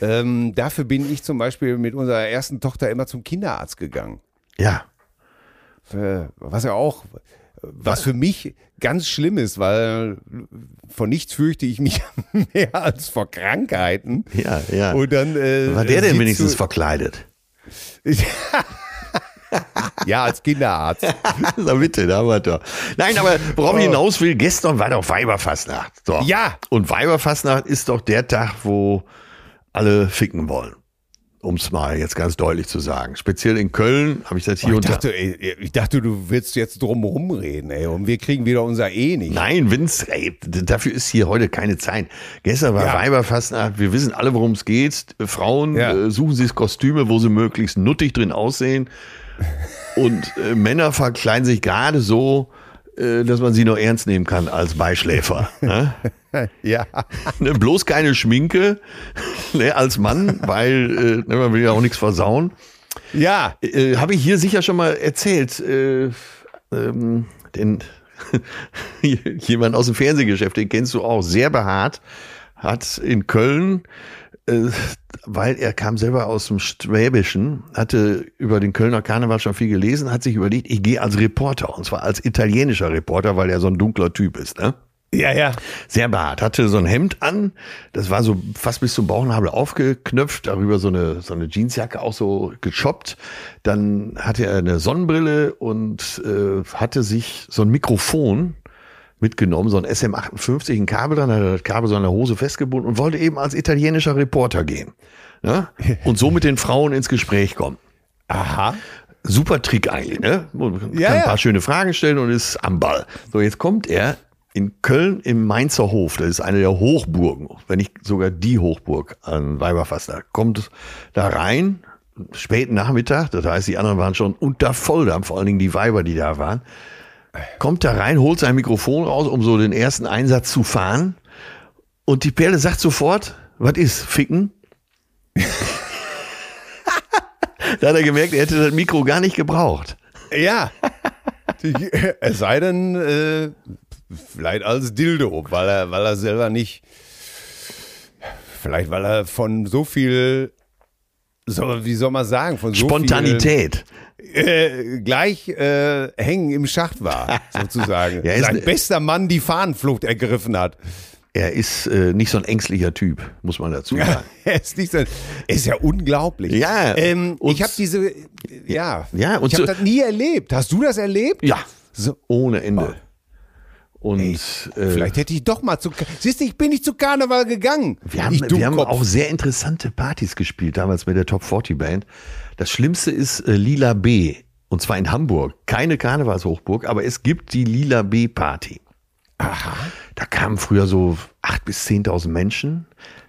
ähm, dafür bin ich zum Beispiel mit unserer ersten Tochter immer zum Kinderarzt gegangen. Ja. Äh, was ja auch, was für mich ganz schlimm ist, weil von nichts fürchte ich mich mehr als vor Krankheiten. Ja, ja. Und dann äh, War der denn wenigstens du- verkleidet? ja, als Kinderarzt. Na bitte, da haben wir doch. Nein, aber worauf ich hinaus will, gestern war doch Weiberfastnacht. So. Ja. Und Weiberfastnacht ist doch der Tag, wo alle ficken wollen. Um es mal jetzt ganz deutlich zu sagen. Speziell in Köln habe ich das hier Ich und da. dachte, ey, ich dachte, du willst jetzt drum rumreden, ey, und wir kriegen wieder unser E nicht. Nein, Vince, ey, dafür ist hier heute keine Zeit. Gestern war Ja. Weiberfastnacht, wir wissen alle, worum es geht. Frauen Ja. äh, suchen sich Kostüme, wo sie möglichst nuttig drin aussehen. Und äh, Männer verkleiden sich gerade so, äh, dass man sie noch ernst nehmen kann als Beischläfer. ne? Ja. ne, bloß keine Schminke ne, als Mann, weil äh, ne, man will ja auch nichts versauen. Ja. Äh, Habe ich hier sicher schon mal erzählt. Äh, ähm, den jemand aus dem Fernsehgeschäft, den kennst du auch, sehr behaart, hat in Köln äh, weil er kam selber aus dem Schwäbischen, hatte über den Kölner Karneval schon viel gelesen, hat sich überlegt, ich gehe als Reporter und zwar als italienischer Reporter, weil er so ein dunkler Typ ist. Ne? Ja, ja. Sehr behaart. Hatte so ein Hemd an, das war so fast bis zum Bauchnabel aufgeknöpft, darüber so eine, so eine Jeansjacke auch so gechoppt. Dann hatte er eine Sonnenbrille und äh, hatte sich so ein Mikrofon mitgenommen, so ein SM58, ein Kabel dran, hat das Kabel so an der Hose festgebunden und wollte eben als italienischer Reporter gehen. Ne? Und so mit den Frauen ins Gespräch kommen. Aha. Super Trick eigentlich, ne? Man kann Ja, ein ja. paar schöne Fragen stellen und ist am Ball. So, jetzt kommt er in Köln im Mainzer Hof. Das ist eine der Hochburgen, wenn nicht sogar die Hochburg an Weiberfaster. Kommt da rein, späten Nachmittag, das heißt, die anderen waren schon unter Volldampf, vor allen Dingen die Weiber, die da waren. Kommt da rein, holt sein Mikrofon raus, um so den ersten Einsatz zu fahren. Und die Perle sagt sofort, was ist, ficken? da hat er gemerkt, er hätte das Mikro gar nicht gebraucht. Ja. Die- es sei denn, äh, vielleicht als Dildo, weil er, weil er selber nicht, vielleicht weil er von so viel, so, wie soll man sagen, von so Spontanität. viel, äh, gleich äh, hängen im Schacht war, sozusagen. Ja, Sein ne- bester Mann die Fahnenflucht ergriffen hat. Er ist äh, nicht so ein ängstlicher Typ, muss man dazu sagen. er ist nicht so, er ist ja unglaublich. Ja, Ähm, ich habe diese, ja, Ja, und ich habe so- das nie erlebt. Hast du das erlebt? Ja, So, ohne Ende. Und äh, Vielleicht hätte ich doch mal zu. Siehst du, ich bin nicht zu Karneval gegangen. wir haben, wir haben auch sehr interessante Partys gespielt, damals mit der Top 40 Band. Das Schlimmste ist äh, Lila B. Und zwar in Hamburg. Keine Karnevalshochburg, aber es gibt die Lila B Party. Aha. Da kamen früher so 8.000 bis 10.000 Menschen.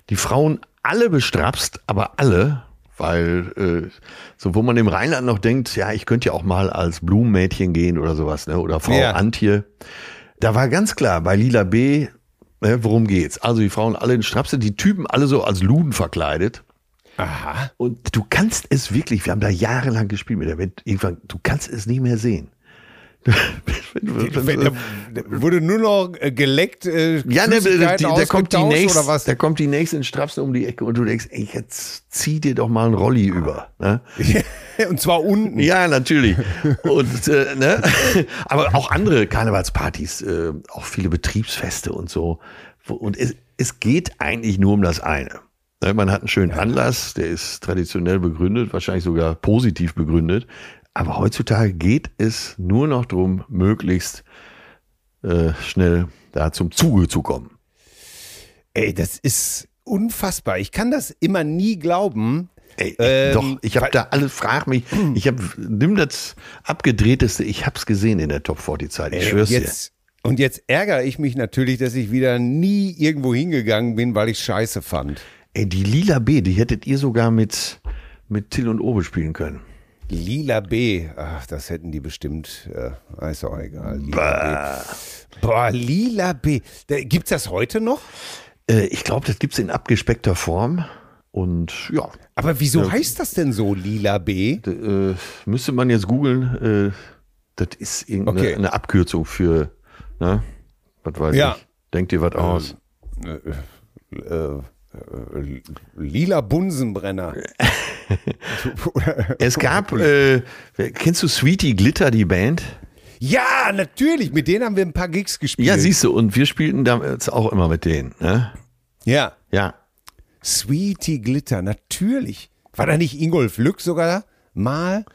Die Frauen alle bestrapst, aber alle, weil äh, so wo man im Rheinland noch denkt, ja, ich könnte ja auch mal als Blumenmädchen gehen oder sowas, ne? oder Frau Ja. Antje. Da war ganz klar, bei Lila B, ne, worum geht's? Also die Frauen alle in Strapse, die Typen alle so als Luden verkleidet. Aha. Und du kannst es wirklich, wir haben da jahrelang gespielt mit der Band, irgendwann, du kannst es nicht mehr sehen. Der, der wurde nur noch äh, geleckt. Äh, Ja, ne, Flüssigkeiten da kommt die nächste, oder was? da kommt die nächste in Strapsen um die Ecke und du denkst, ey, jetzt zieh dir doch mal einen Rolli über. Ne? Und zwar unten. Ja, natürlich. Und äh, ne? aber auch andere Karnevalspartys, äh, auch viele Betriebsfeste und so. Und es, es geht eigentlich nur um das eine. Ne, Man hat einen schönen Anlass, der ist traditionell begründet, wahrscheinlich sogar positiv begründet. Aber heutzutage geht es nur noch darum, möglichst äh, schnell da zum Zuge zu kommen. Ey, das ist unfassbar. Ich kann das immer nie glauben. Ey, Ähm, doch, ich habe da alle, frag mich, ich habe, nimm das abgedrehteste, ich hab's gesehen in der Top 40 Zeit, ich schwör's jetzt, Und jetzt ärgere ich mich natürlich, dass ich wieder nie irgendwo hingegangen bin, weil ich scheiße fand. dir. Ey, die Lila B, die hättet ihr sogar mit, mit Till und Obe spielen können. Lila B, ach, das hätten die bestimmt, äh, ist auch egal. Lila B. Boah, Lila B. Da, gibt's das heute noch? Äh, ich glaube, das gibt's in abgespeckter Form. Und ja, Aber wieso heißt das denn so, Lila B? äh, müsste man jetzt googeln. Äh, das ist irgendeine Okay. eine Abkürzung für, ne? Was weiß Ja. ich. Denkt dir was aus? Äh, äh, Lila Bunsenbrenner. Es gab, äh, kennst du Sweetie Glitter, die Band? ja, natürlich. Mit denen haben wir ein paar Gigs gespielt. Ja, siehst du, und wir spielten damals auch immer mit denen. Ne? Ja. Ja. Sweetie Glitter, natürlich. War da nicht Ingolf Lück sogar mal?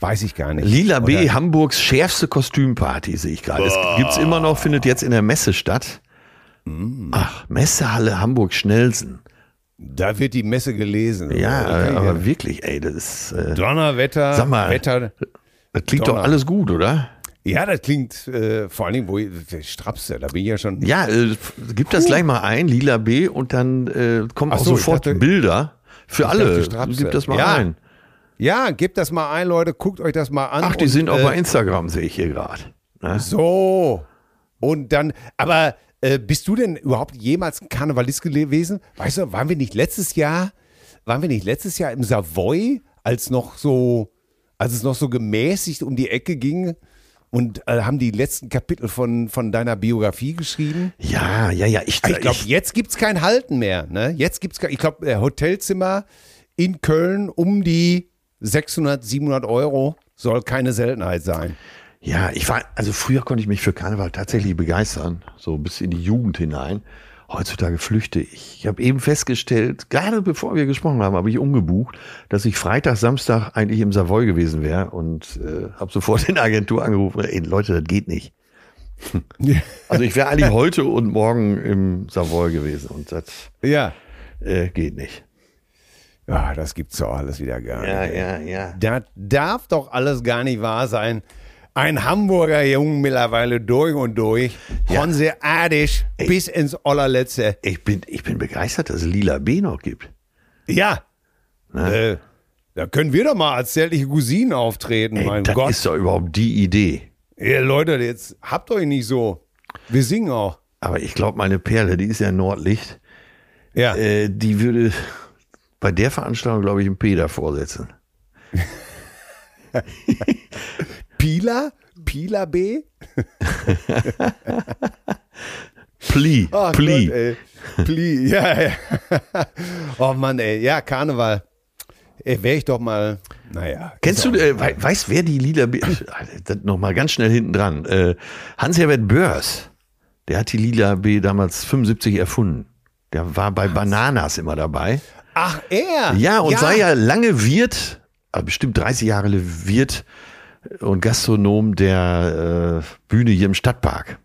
Weiß ich gar nicht. Lila B, Oder- Hamburgs schärfste Kostümparty, sehe ich gerade. Es gibt's immer noch, findet jetzt in der Messe statt. Mm. Ach, Messehalle Hamburg-Schnelsen. Da wird die Messe gelesen. Ja, Okay. aber wirklich, ey, das ist, äh, Donnerwetter, Sag mal. Wetter. das klingt Donner. doch alles gut, oder? Ja, das klingt äh, vor allen Dingen, wo ich, Strapse, da bin ich ja schon. Ja, äh, gib das gleich mal ein, Lila B, und dann äh, kommen Ach auch so, sofort dachte- Bilder für dachte alle. Strapse. Gib das mal Ja. ein. Ja, gebt das mal ein, Leute, guckt euch das mal an. Ach, die und, sind auch äh, bei Instagram, sehe ich hier gerade. Ne? So. Und dann, aber äh, bist du denn überhaupt jemals ein Karnevalist gewesen? Weißt du, waren wir nicht letztes Jahr, waren wir nicht letztes Jahr im Savoy, als noch so, als es noch so gemäßigt um die Ecke ging? und äh, haben die letzten Kapitel von, von deiner Biografie geschrieben. Ja, ja, ja. Ich, Ich glaube, jetzt gibt's kein Halten mehr. Ne? Jetzt gibt's kein, ich glaube, Hotelzimmer in Köln um die 600, 700 Euro soll keine Seltenheit sein. Ja, ich war, also früher konnte ich mich für Karneval tatsächlich begeistern, so bis in die Jugend hinein. Heutzutage flüchte ich. Ich habe eben festgestellt, gerade bevor wir gesprochen haben, habe ich umgebucht, dass ich Freitag, Samstag eigentlich im Savoy gewesen wäre und äh, habe sofort in der Agentur angerufen, ey Leute, das geht nicht. Also ich wäre eigentlich heute und morgen im Savoy gewesen und das Ja. äh, geht nicht. Ja, das gibt's doch alles wieder gar Ja, nicht. ja, ja. Das darf doch alles gar nicht wahr sein. Ein Hamburger Jungen mittlerweile durch und durch. Ja. Von sehr adisch bis ins allerletzte. Ich bin, ich bin begeistert, dass es Lila B noch gibt. Ja. Ne? Äh, da können wir doch mal als zärtliche Cousinen auftreten. Ey, mein das Gott. ist doch überhaupt die Idee. Ey, Leute, jetzt habt euch nicht so. Wir singen auch. Aber ich glaube, meine Perle, die ist ja Nordlicht, Ja. äh, die würde bei der Veranstaltung, glaube ich, einen P davor setzen. Pila? Pila B? Pli, Ach Pli. Gott, ey. Pli, ja, ja. Oh Mann, ey. Ja, Karneval. Wäre ich doch mal, naja. Kennst du, äh, wei- weißt wer die Lila B, das noch mal ganz schnell hinten dran. Äh, Hans-Herbert Börs, der hat die Lila B damals 75 erfunden. Der war bei Bananas immer dabei. Ach, er? Ja, und war ja lange Wirt, äh, bestimmt 30 Jahre Wirt und Gastronom der äh, Bühne hier im Stadtpark.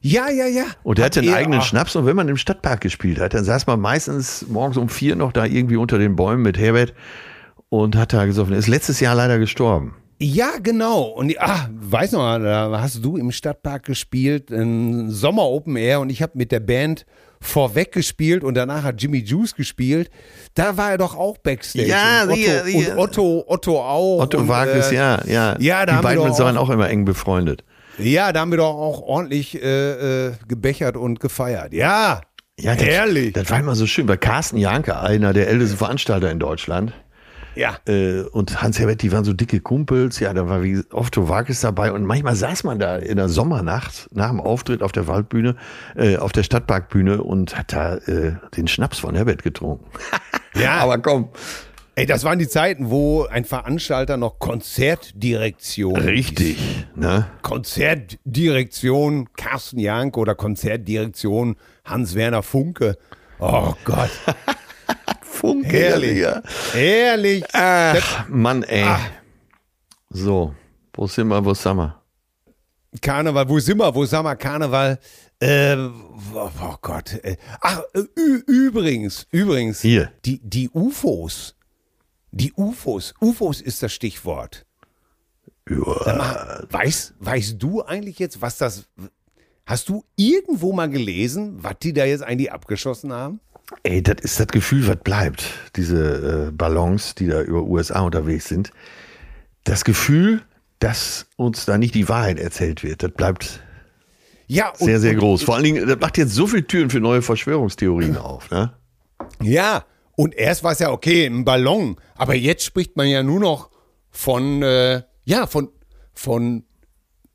Ja, ja, ja. Und der Hat er- eigenen ach, Schnaps und wenn man im Stadtpark gespielt hat, dann saß man meistens morgens um vier noch da irgendwie unter den Bäumen mit Herbert und hat da gesoffen. Er ist letztes Jahr leider gestorben. Ja, genau. Und ah, weiß noch, da hast du im Stadtpark gespielt, ein Sommer Open Air und ich habe mit der Band vorweg gespielt und danach hat Jimmy Juice gespielt. Da war er doch auch Backstage. Ja, und Otto, sicher, sicher. und Otto, Otto auch. Otto und, äh, ja, ja. ja, da Die beiden waren auch- immer eng befreundet. Ja, da haben wir doch auch ordentlich äh, äh, gebechert und gefeiert. Ja, Ja, das, herrlich. Das war immer so schön. Bei Carsten Janke, einer der ältesten Veranstalter in Deutschland, ja. äh, und Hans Herbert, die waren so dicke Kumpels. Ja, da war wie Otto Wagnis dabei. Und manchmal saß man da in der Sommernacht nach dem Auftritt auf der Waldbühne, äh, auf der Stadtparkbühne und hat da äh, den Schnaps von Herbert getrunken. Ja. Aber komm. Ey, das waren die Zeiten, wo ein Veranstalter noch Konzertdirektion hieß. Richtig, ne? Konzertdirektion Carsten Jank oder Konzertdirektion Hans-Werner Funke. Oh Gott, Funke. herrlich. Ja. Herrlich. Ach, Mann, ey. Ah. So, wo sind wir, wo sind wir? Karneval, wo sind wir? Wo sind wir? Karneval. Äh, oh, oh Gott. äh, Ach, äh, übrigens, übrigens. Hier. Die, die UFOs. Die UFOs. UFOs ist das Stichwort. Ja. Weißt, weißt du eigentlich jetzt, was das. Hast du irgendwo mal gelesen, was die da jetzt eigentlich abgeschossen haben? Ey, das ist das Gefühl, was bleibt. Diese äh, Ballons, die da über USA unterwegs sind. Das Gefühl, dass uns da nicht die Wahrheit erzählt wird, das bleibt Ja, und, sehr, sehr groß. Vor allen Dingen, das macht jetzt so viele Türen für neue Verschwörungstheorien auf. Ne? Ja, und erst war es ja okay, ein Ballon, aber jetzt spricht man ja nur noch von, äh, ja, von, von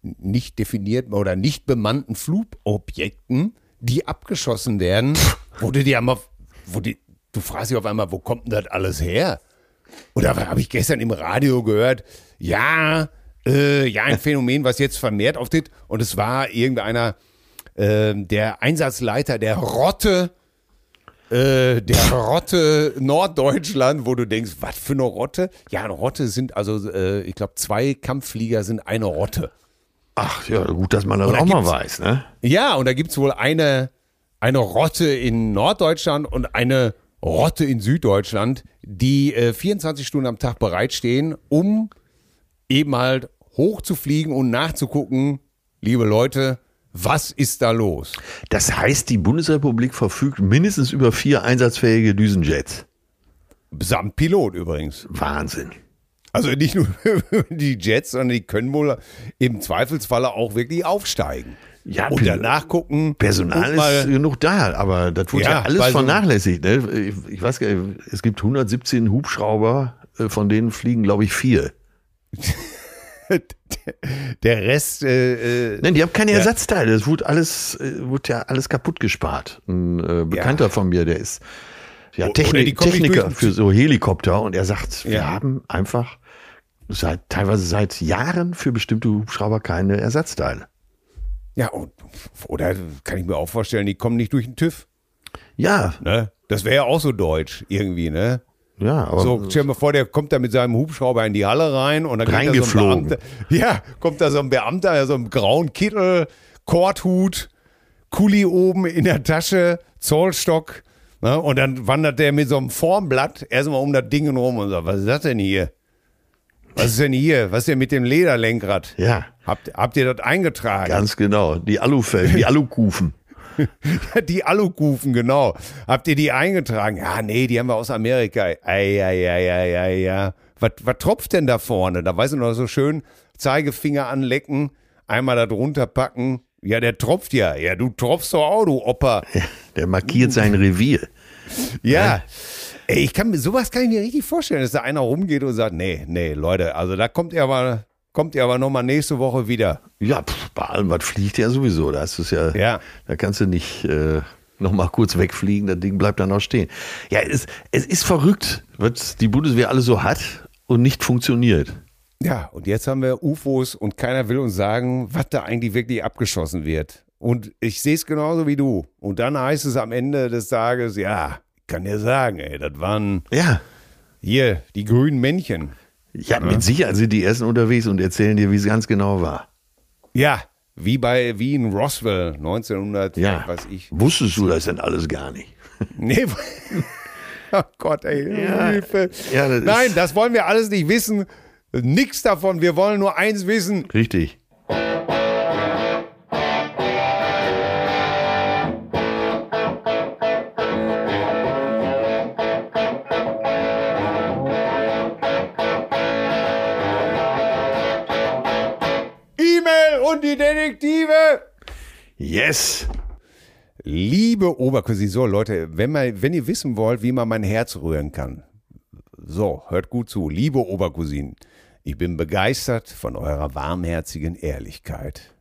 nicht definierten oder nicht bemannten Flugobjekten, die abgeschossen werden, wo du dir einmal, wo die, du fragst dich auf einmal, wo kommt denn das alles her? Oder habe ich gestern im Radio gehört, ja, äh, ja, ein Phänomen, was jetzt vermehrt auftritt. Und es war irgendeiner, äh, der Einsatzleiter der Rotte, äh, der Rotte Norddeutschland, wo du denkst, was für eine Rotte? Ja, eine Rotte sind also, äh, ich glaube, zwei Kampfflieger sind eine Rotte. Ach ja, gut, dass man das auch mal weiß. Ne? Ja, und da gibt es wohl eine, eine Rotte in Norddeutschland und eine Rotte in Süddeutschland, die äh, 24 Stunden am Tag bereitstehen, um eben halt hochzufliegen und nachzugucken, liebe Leute, was ist da los? Das heißt, die Bundesrepublik verfügt mindestens über vier einsatzfähige Düsenjets. Samt Pilot übrigens. Wahnsinn. Also nicht nur die Jets, sondern die können wohl im Zweifelsfalle auch wirklich aufsteigen. Ja, und danach gucken. Personal ist genug da, aber das wurde ja, Ja, alles vernachlässigt. Ne? Ich, ich weiß gar nicht, es gibt 117 Hubschrauber, äh, von denen fliegen, glaube ich, vier. der Rest. Äh, Nein, die haben keine ja. Ersatzteile. Das wurde alles, äh, wurde ja alles kaputt gespart. Ein äh, Bekannter ja. von mir, der ist ja, Technik, Techniker für so Helikopter und er sagt, wir haben einfach seit teilweise seit Jahren für bestimmte Hubschrauber keine Ersatzteile. Ja, und, oder kann ich mir auch vorstellen, die kommen nicht durch den TÜV. Ja. Ne? Das wäre ja auch so deutsch irgendwie, ne? Ja, aber so, stell dir mal vor, der kommt da mit seinem Hubschrauber in die Halle rein und dann reingeflogen. Da so ja, kommt da so ein Beamter, so einem grauen Kittel, Korthut, Kuli oben in der Tasche, Zollstock, ne? und dann wandert der mit so einem Formblatt erstmal um das Ding rum und sagt, was ist das denn hier? Was ist denn hier? Was ist denn mit dem Lederlenkrad? Ja. Habt, habt ihr das eingetragen? Ganz genau. Die Alufelgen, die Alukufen. die Alukufen, genau. Habt ihr die eingetragen? Ja, nee, die haben wir aus Amerika. Ei, ei, ei, ei, ei, ja. Was, was tropft denn da vorne? Da weiß ich noch so schön, Zeigefinger anlecken, einmal da drunter packen. Ja, der tropft ja. Ja, du tropfst doch auch, du Opa. Ja, der markiert sein Revier. Ja. ja. Ey, ich kann mir, sowas kann ich mir richtig vorstellen, dass da einer rumgeht und sagt, nee, nee, Leute, also da kommt ihr aber, kommt ihr aber nochmal nächste Woche wieder. Ja, pff, bei allem, was fliegt ja sowieso, da ist es ja, ja. da kannst du nicht äh, nochmal kurz wegfliegen, das Ding bleibt dann noch stehen. Ja, es, es ist verrückt, was die Bundeswehr alles so hat und nicht funktioniert. Ja, und jetzt haben wir UFOs und keiner will uns sagen, was da eigentlich wirklich abgeschossen wird. Und ich sehe es genauso wie du. Und dann heißt es am Ende des Tages, ja, kann dir sagen, ey, das waren ja. hier die grünen Männchen. Ja, ja, mit Sicherheit sind die ersten unterwegs und erzählen dir, wie es ganz genau war. Ja, wie bei wie in Roswell 1900, ja. weiß ich. Wusstest du das denn alles gar nicht? Nee. oh Gott, ey, ja. Hilfe. Ja, das Nein, das wollen wir alles nicht wissen. Nichts davon. Wir wollen nur eins wissen. Richtig. Die Detektive. Yes. Liebe Obercousine, so Leute, wenn, man, wenn ihr wissen wollt, wie man mein Herz rühren kann, so, hört gut zu. Liebe Obercousinen, ich bin begeistert von eurer warmherzigen Ehrlichkeit.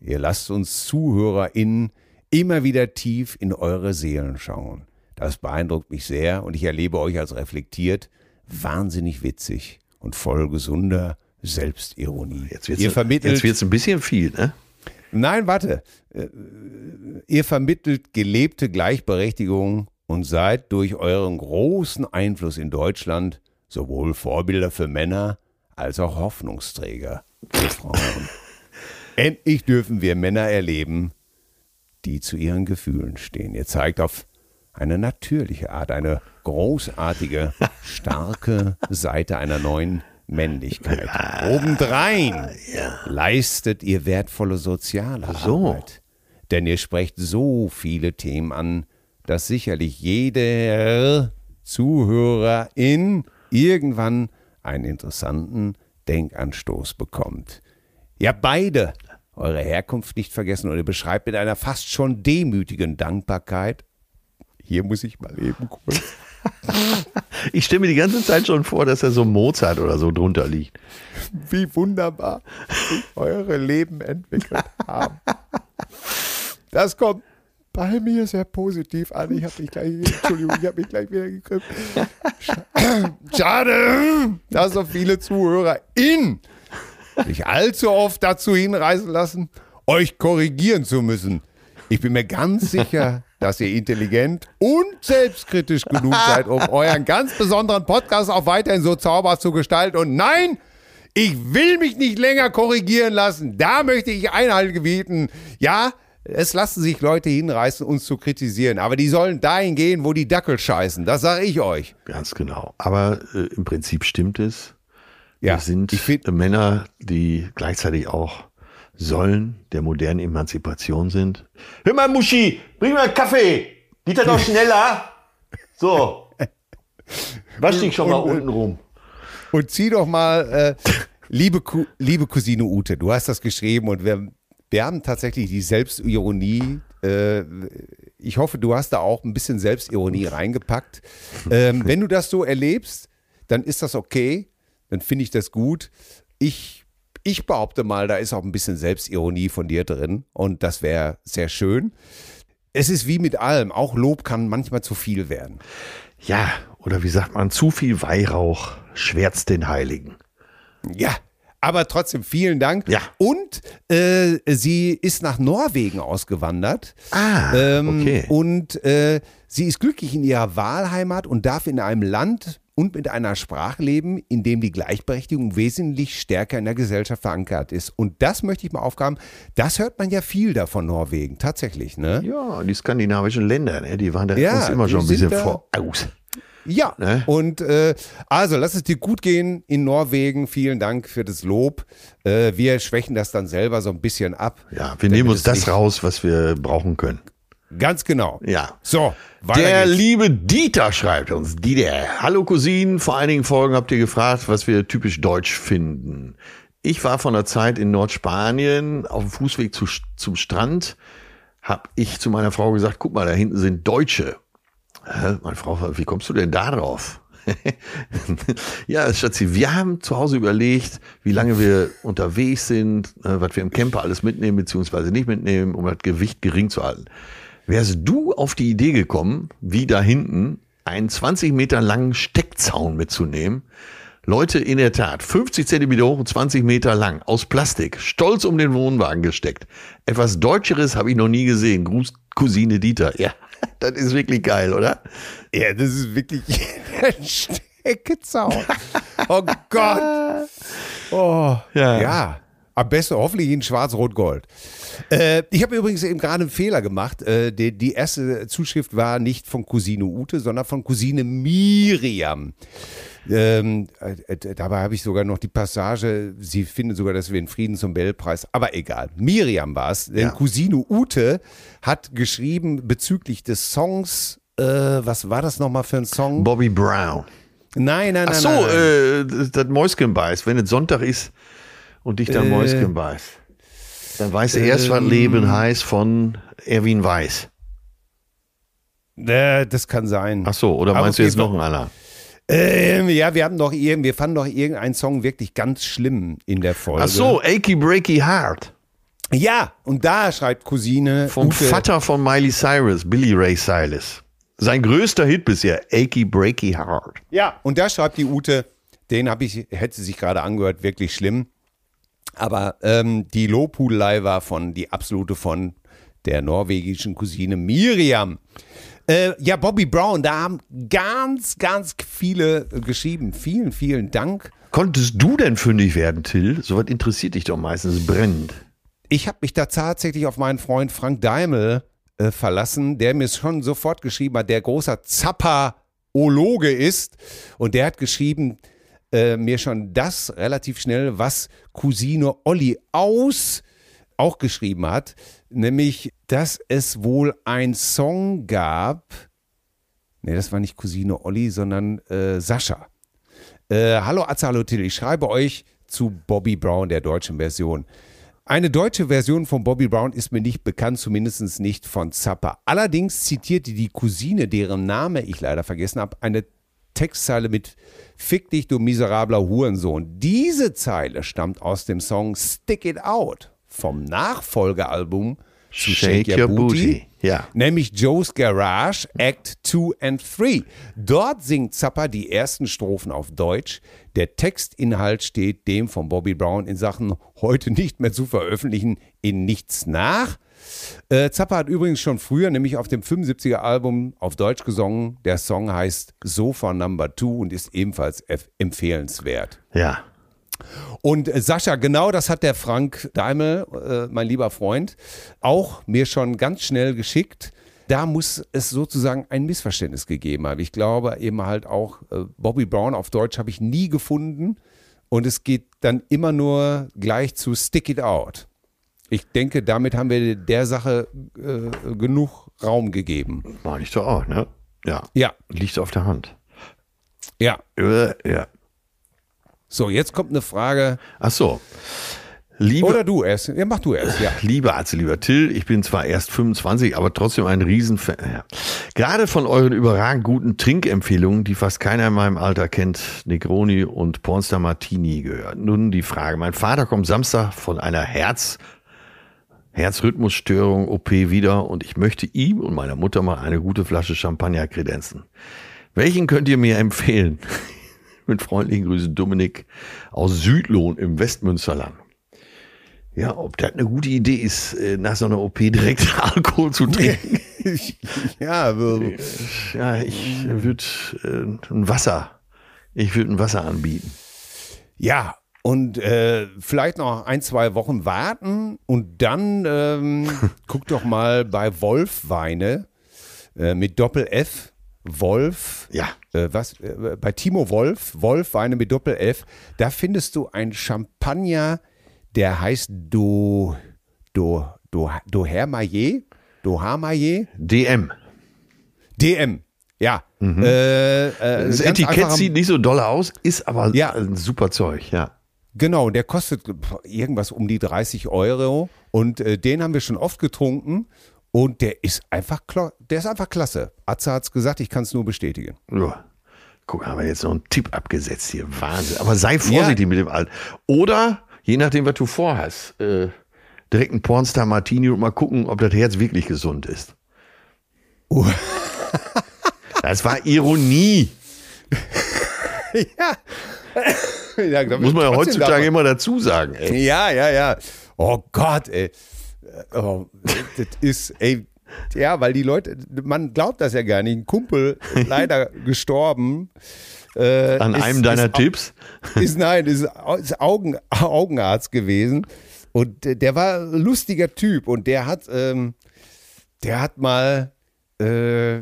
Ihr lasst uns ZuhörerInnen immer wieder tief in eure Seelen schauen. Das beeindruckt mich sehr und ich erlebe euch als reflektiert, wahnsinnig witzig und voll gesunder, Selbstironie. Jetzt wird es ein bisschen viel, ne? Nein, warte. Äh, ihr vermittelt gelebte Gleichberechtigung und seid durch euren großen Einfluss in Deutschland sowohl Vorbilder für Männer als auch Hoffnungsträger für Frauen. Endlich dürfen wir Männer erleben, die zu ihren Gefühlen stehen. Ihr zeigt auf eine natürliche Art, eine großartige, starke Seite einer neuen Männlichkeit. Obendrein ja. leistet ihr wertvolle soziale so. Arbeit. Denn ihr sprecht so viele Themen an, dass sicherlich jeder Zuhörerin irgendwann einen interessanten Denkanstoß bekommt. Ja, beide eure Herkunft nicht vergessen und ihr beschreibt mit einer fast schon demütigen Dankbarkeit. Hier muss ich mal eben kurz. Ich stelle mir die ganze Zeit schon vor, dass er so Mozart oder so drunter liegt. Wie wunderbar sich eure Leben entwickelt haben. Das kommt bei mir sehr positiv an. Ich habe mich gleich, Entschuldigung, ich habe mich gleich wieder gegriffen. Schade, dass so viele Zuhörer in sich allzu oft dazu hinreißen lassen, euch korrigieren zu müssen. Ich bin mir ganz sicher, dass ihr intelligent und selbstkritisch genug seid, um euren ganz besonderen Podcast auch weiterhin so zauberhaft zu gestalten. Und nein, ich will mich nicht länger korrigieren lassen. Da möchte ich Einhalt gebieten. Ja, es lassen sich Leute hinreißen, uns zu kritisieren, aber die sollen dahin gehen, wo die Dackel scheißen. Das sage ich euch. Ganz genau. Aber äh, im Prinzip stimmt es. Ja, Wir sind Männer, die gleichzeitig auch sollen der modernen Emanzipation sind. Hör mal, Muschi, bring mal einen Kaffee. Geht das noch schneller? So. Wasch dich schon mal unten rum. Und zieh doch mal, äh, liebe, liebe Cousine Ute, du hast das geschrieben und wir, wir haben tatsächlich die Selbstironie. Äh, ich hoffe, du hast da auch ein bisschen Selbstironie reingepackt. Ähm, wenn du das so erlebst, dann ist das okay. Dann finde ich das gut. Ich ich behaupte mal, da ist auch ein bisschen Selbstironie von dir drin und das wäre sehr schön. Es ist wie mit allem, auch Lob kann manchmal zu viel werden. Ja, oder wie sagt man, zu viel Weihrauch schwärzt den Heiligen. Ja, aber trotzdem vielen Dank. Ja. Und äh, sie ist nach Norwegen ausgewandert. Ah, Ähm, okay. Und äh, sie ist glücklich in ihrer Wahlheimat und darf in einem Land und mit einer Sprache leben, in dem die Gleichberechtigung wesentlich stärker in der Gesellschaft verankert ist. Und das möchte ich mal aufgraben. Das hört man ja viel da von Norwegen, tatsächlich. Ne? Ja, die skandinavischen Länder, ne, die waren da Ja, immer schon ein bisschen voraus. Ja, Ne? und äh, also lass es dir gut gehen in Norwegen. Vielen Dank für das Lob. Äh, wir schwächen das dann selber so ein bisschen ab. Ja, wir nehmen uns das raus, was wir brauchen können. Ganz genau. Ja. So, weiter Der geht's. liebe Dieter schreibt uns, Dieter, hallo Cousinen, vor einigen Folgen habt ihr gefragt, was wir typisch deutsch finden. Ich war von der Zeit in Nordspanien auf dem Fußweg zu, zum Strand, hab ich zu meiner Frau gesagt, guck mal, da hinten sind Deutsche. Hä? Meine Frau, wie kommst du denn da drauf? ja, Schatzi, wir haben zu Hause überlegt, wie lange wir unterwegs sind, äh, was wir im Camper alles mitnehmen, beziehungsweise nicht mitnehmen, um das Gewicht gering zu halten. Wärst du auf die Idee gekommen, wie da hinten einen 20 Meter langen Steckzaun mitzunehmen? Leute, in der Tat, 50 Zentimeter hoch und 20 Meter lang, aus Plastik, stolz um den Wohnwagen gesteckt. Etwas Deutscheres habe ich noch nie gesehen. Gruß, Cousine Dieter. Ja, das ist wirklich geil, oder? Ja, das ist wirklich ein Steckezaun. Oh Gott. Oh, Ja. ja. Am besten hoffentlich in Schwarz-Rot-Gold. Äh, ich habe übrigens eben gerade einen Fehler gemacht. Äh, die, die erste Zuschrift war nicht von Cousine Ute, sondern von Cousine Miriam. Ähm, äh, äh, dabei habe ich sogar noch die Passage, sie findet sogar, dass wir den Frieden zum Bellpreis, aber egal. Miriam war es, denn Ja. Cousine Ute hat geschrieben bezüglich des Songs, äh, was war das nochmal für ein Song? Bobby Brown. Nein, nein, nein. Ach so, nein, nein. äh, das, das Mäuschen beißt. Wenn es Sonntag ist und dich dann Äh. Mäuschen beißt, dann weißt du erst, was Ähm. Leben heißt von Erwin Weiß. Äh, das kann sein. Ach so, oder Aber meinst du jetzt noch einen anderen? Ähm, ja, wir haben doch irgend, wir fanden doch irgendeinen Song wirklich ganz schlimm in der Folge. Ach so, Achy Breaky Heart. Ja, und da schreibt Cousine Vom Ute, Vater von Miley Cyrus, Billy Ray Cyrus. Sein größter Hit bisher, Achy Breaky Heart. Ja, und da schreibt die Ute, den habe ich, hätte sie sich gerade angehört, wirklich schlimm. Aber ähm, die Lobhudelei war von, die absolute von der norwegischen Cousine Miriam. Äh, ja, Bobby Brown, da haben ganz, ganz viele geschrieben. Vielen, vielen Dank. Konntest du denn fündig werden, Till? Sowas interessiert dich doch meistens brennend. Ich habe mich da tatsächlich auf meinen Freund Frank Daimel äh, verlassen, der mir schon sofort geschrieben hat, der großer Zappaologe ist. Und der hat geschrieben, äh, mir schon das relativ schnell, was Cousine Olli aus auch geschrieben hat, nämlich, dass es wohl ein Song gab. Nee, das war nicht Cousine Olli, sondern äh, Sascha. Äh, hallo Atze, hallo Till, ich schreibe euch zu Bobby Brown, der deutschen Version. Eine deutsche Version von Bobby Brown ist mir nicht bekannt, zumindest nicht von Zappa. Allerdings zitierte die Cousine, deren Name ich leider vergessen habe, eine Textzeile mit Fick dich, du miserabler Hurensohn. Diese Zeile stammt aus dem Song Stick It Out vom Nachfolgealbum zu Shake, Your, Booty. Ja. Nämlich Joe's Garage, Act 2 and 3. Dort singt Zappa die ersten Strophen auf Deutsch. Der Textinhalt steht dem von Bobby Brown in Sachen heute nicht mehr zu veröffentlichen in nichts nach. Äh, Zappa hat übrigens schon früher, nämlich auf dem 75er Album auf Deutsch gesungen. Der Song heißt Sofa Number 2 und ist ebenfalls empfehlenswert. Ja. Und äh, Sascha, genau das hat der Frank Daimel, äh, mein lieber Freund, auch mir schon ganz schnell geschickt. Da muss es sozusagen ein Missverständnis gegeben haben. Ich glaube eben halt auch, äh, Bobby Brown auf Deutsch habe ich nie gefunden. Und es geht dann immer nur gleich zu Stick It Out. Ich denke, damit haben wir der Sache äh, genug Raum gegeben. Meine ich doch auch, ne? Ja. Ja, Liegt auf der Hand. ja. Äh, Ja. So, jetzt kommt eine Frage. Ach so. Liebe, Oder du erst. Ja, mach du erst, ja. Lieber Arzt, lieber Till, ich bin zwar erst 25, aber trotzdem ein Riesenfan. Ja. Gerade von euren überragend guten Trinkempfehlungen, die fast keiner in meinem Alter kennt, Negroni und Pornstar Martini gehört. Nun die Frage. Mein Vater kommt Samstag von einer Herz, Herzrhythmusstörung OP wieder und ich möchte ihm und meiner Mutter mal eine gute Flasche Champagner kredenzen. Welchen könnt ihr mir empfehlen? Mit freundlichen Grüßen Dominik aus Südlohn im Westmünsterland. Ja, ob das eine gute Idee ist, äh, nach so einer OP direkt Alkohol zu trinken. ja, Ja, ich würde äh, ein Wasser. Ich würde ein Wasser anbieten. ja. Und äh, vielleicht noch ein, zwei Wochen warten und dann ähm, guck doch mal bei Wolf Weine äh, mit Doppel F. Wolf. Ja. Äh, was? Äh, bei Timo Wolf, Wolf Weine mit Doppel F. Da findest du ein Champagner, der heißt Do, Do, Do, Dohermayer. Dohermayer. DM. DM. Ja. Äh, äh, Das Etikett sieht nicht so doll aus, ist aber Ja. ein super Zeug, ja. Genau, der kostet irgendwas um die 30 Euro und äh, den haben wir schon oft getrunken und der ist einfach, der ist einfach klasse. Atze hat's gesagt, ich kann es nur bestätigen. Ja. Guck, haben wir jetzt noch einen Tipp abgesetzt hier. Wahnsinn. Aber sei vorsichtig mit dem Alten. Oder, je nachdem, was du vorhast, äh, direkt einen Pornstar Martini und mal gucken, ob das Herz wirklich gesund ist. Oh. Das war Ironie. ja. ja da Muss man ja heutzutage immer dazu sagen. Ey. Ja, ja, ja. Oh Gott, ey. Oh, das ist, ey. Ja, weil die Leute, man glaubt das ja gar nicht. Ein Kumpel leider gestorben. Äh, An ist- einem deiner ist, Tipps. ist nein, ist, ist Augen, Augenarzt gewesen und der- der war ein lustiger Typ und der hat, ähm, der hat mal, äh,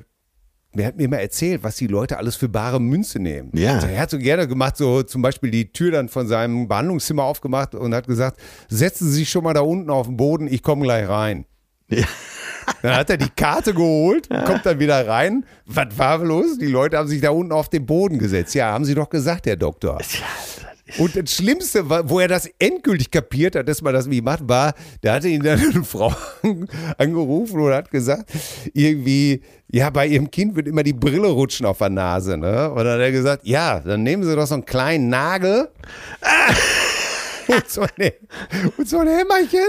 der hat mir mal erzählt, was die Leute alles für bare Münze nehmen. Ja. Also er hat so gerne gemacht, so zum Beispiel die Tür dann von seinem Behandlungszimmer aufgemacht und hat gesagt, setzen Sie sich schon mal da unten auf den Boden, ich komme gleich rein. Ja. Dann hat er die Karte geholt, kommt dann wieder rein. Was war los? Die Leute haben sich da unten auf den Boden gesetzt. Ja, haben Sie doch gesagt, Herr Doktor. Und das Schlimmste, war, wo er das endgültig kapiert hat, dass man das wie macht, war, da hatte ihn dann eine Frau angerufen und hat gesagt, irgendwie, ja, bei ihrem Kind wird immer die Brille rutschen auf der Nase. Ne? Und dann hat er gesagt, ja, dann nehmen Sie doch so einen kleinen Nagel. und, so ein, und so ein Hämmerchen.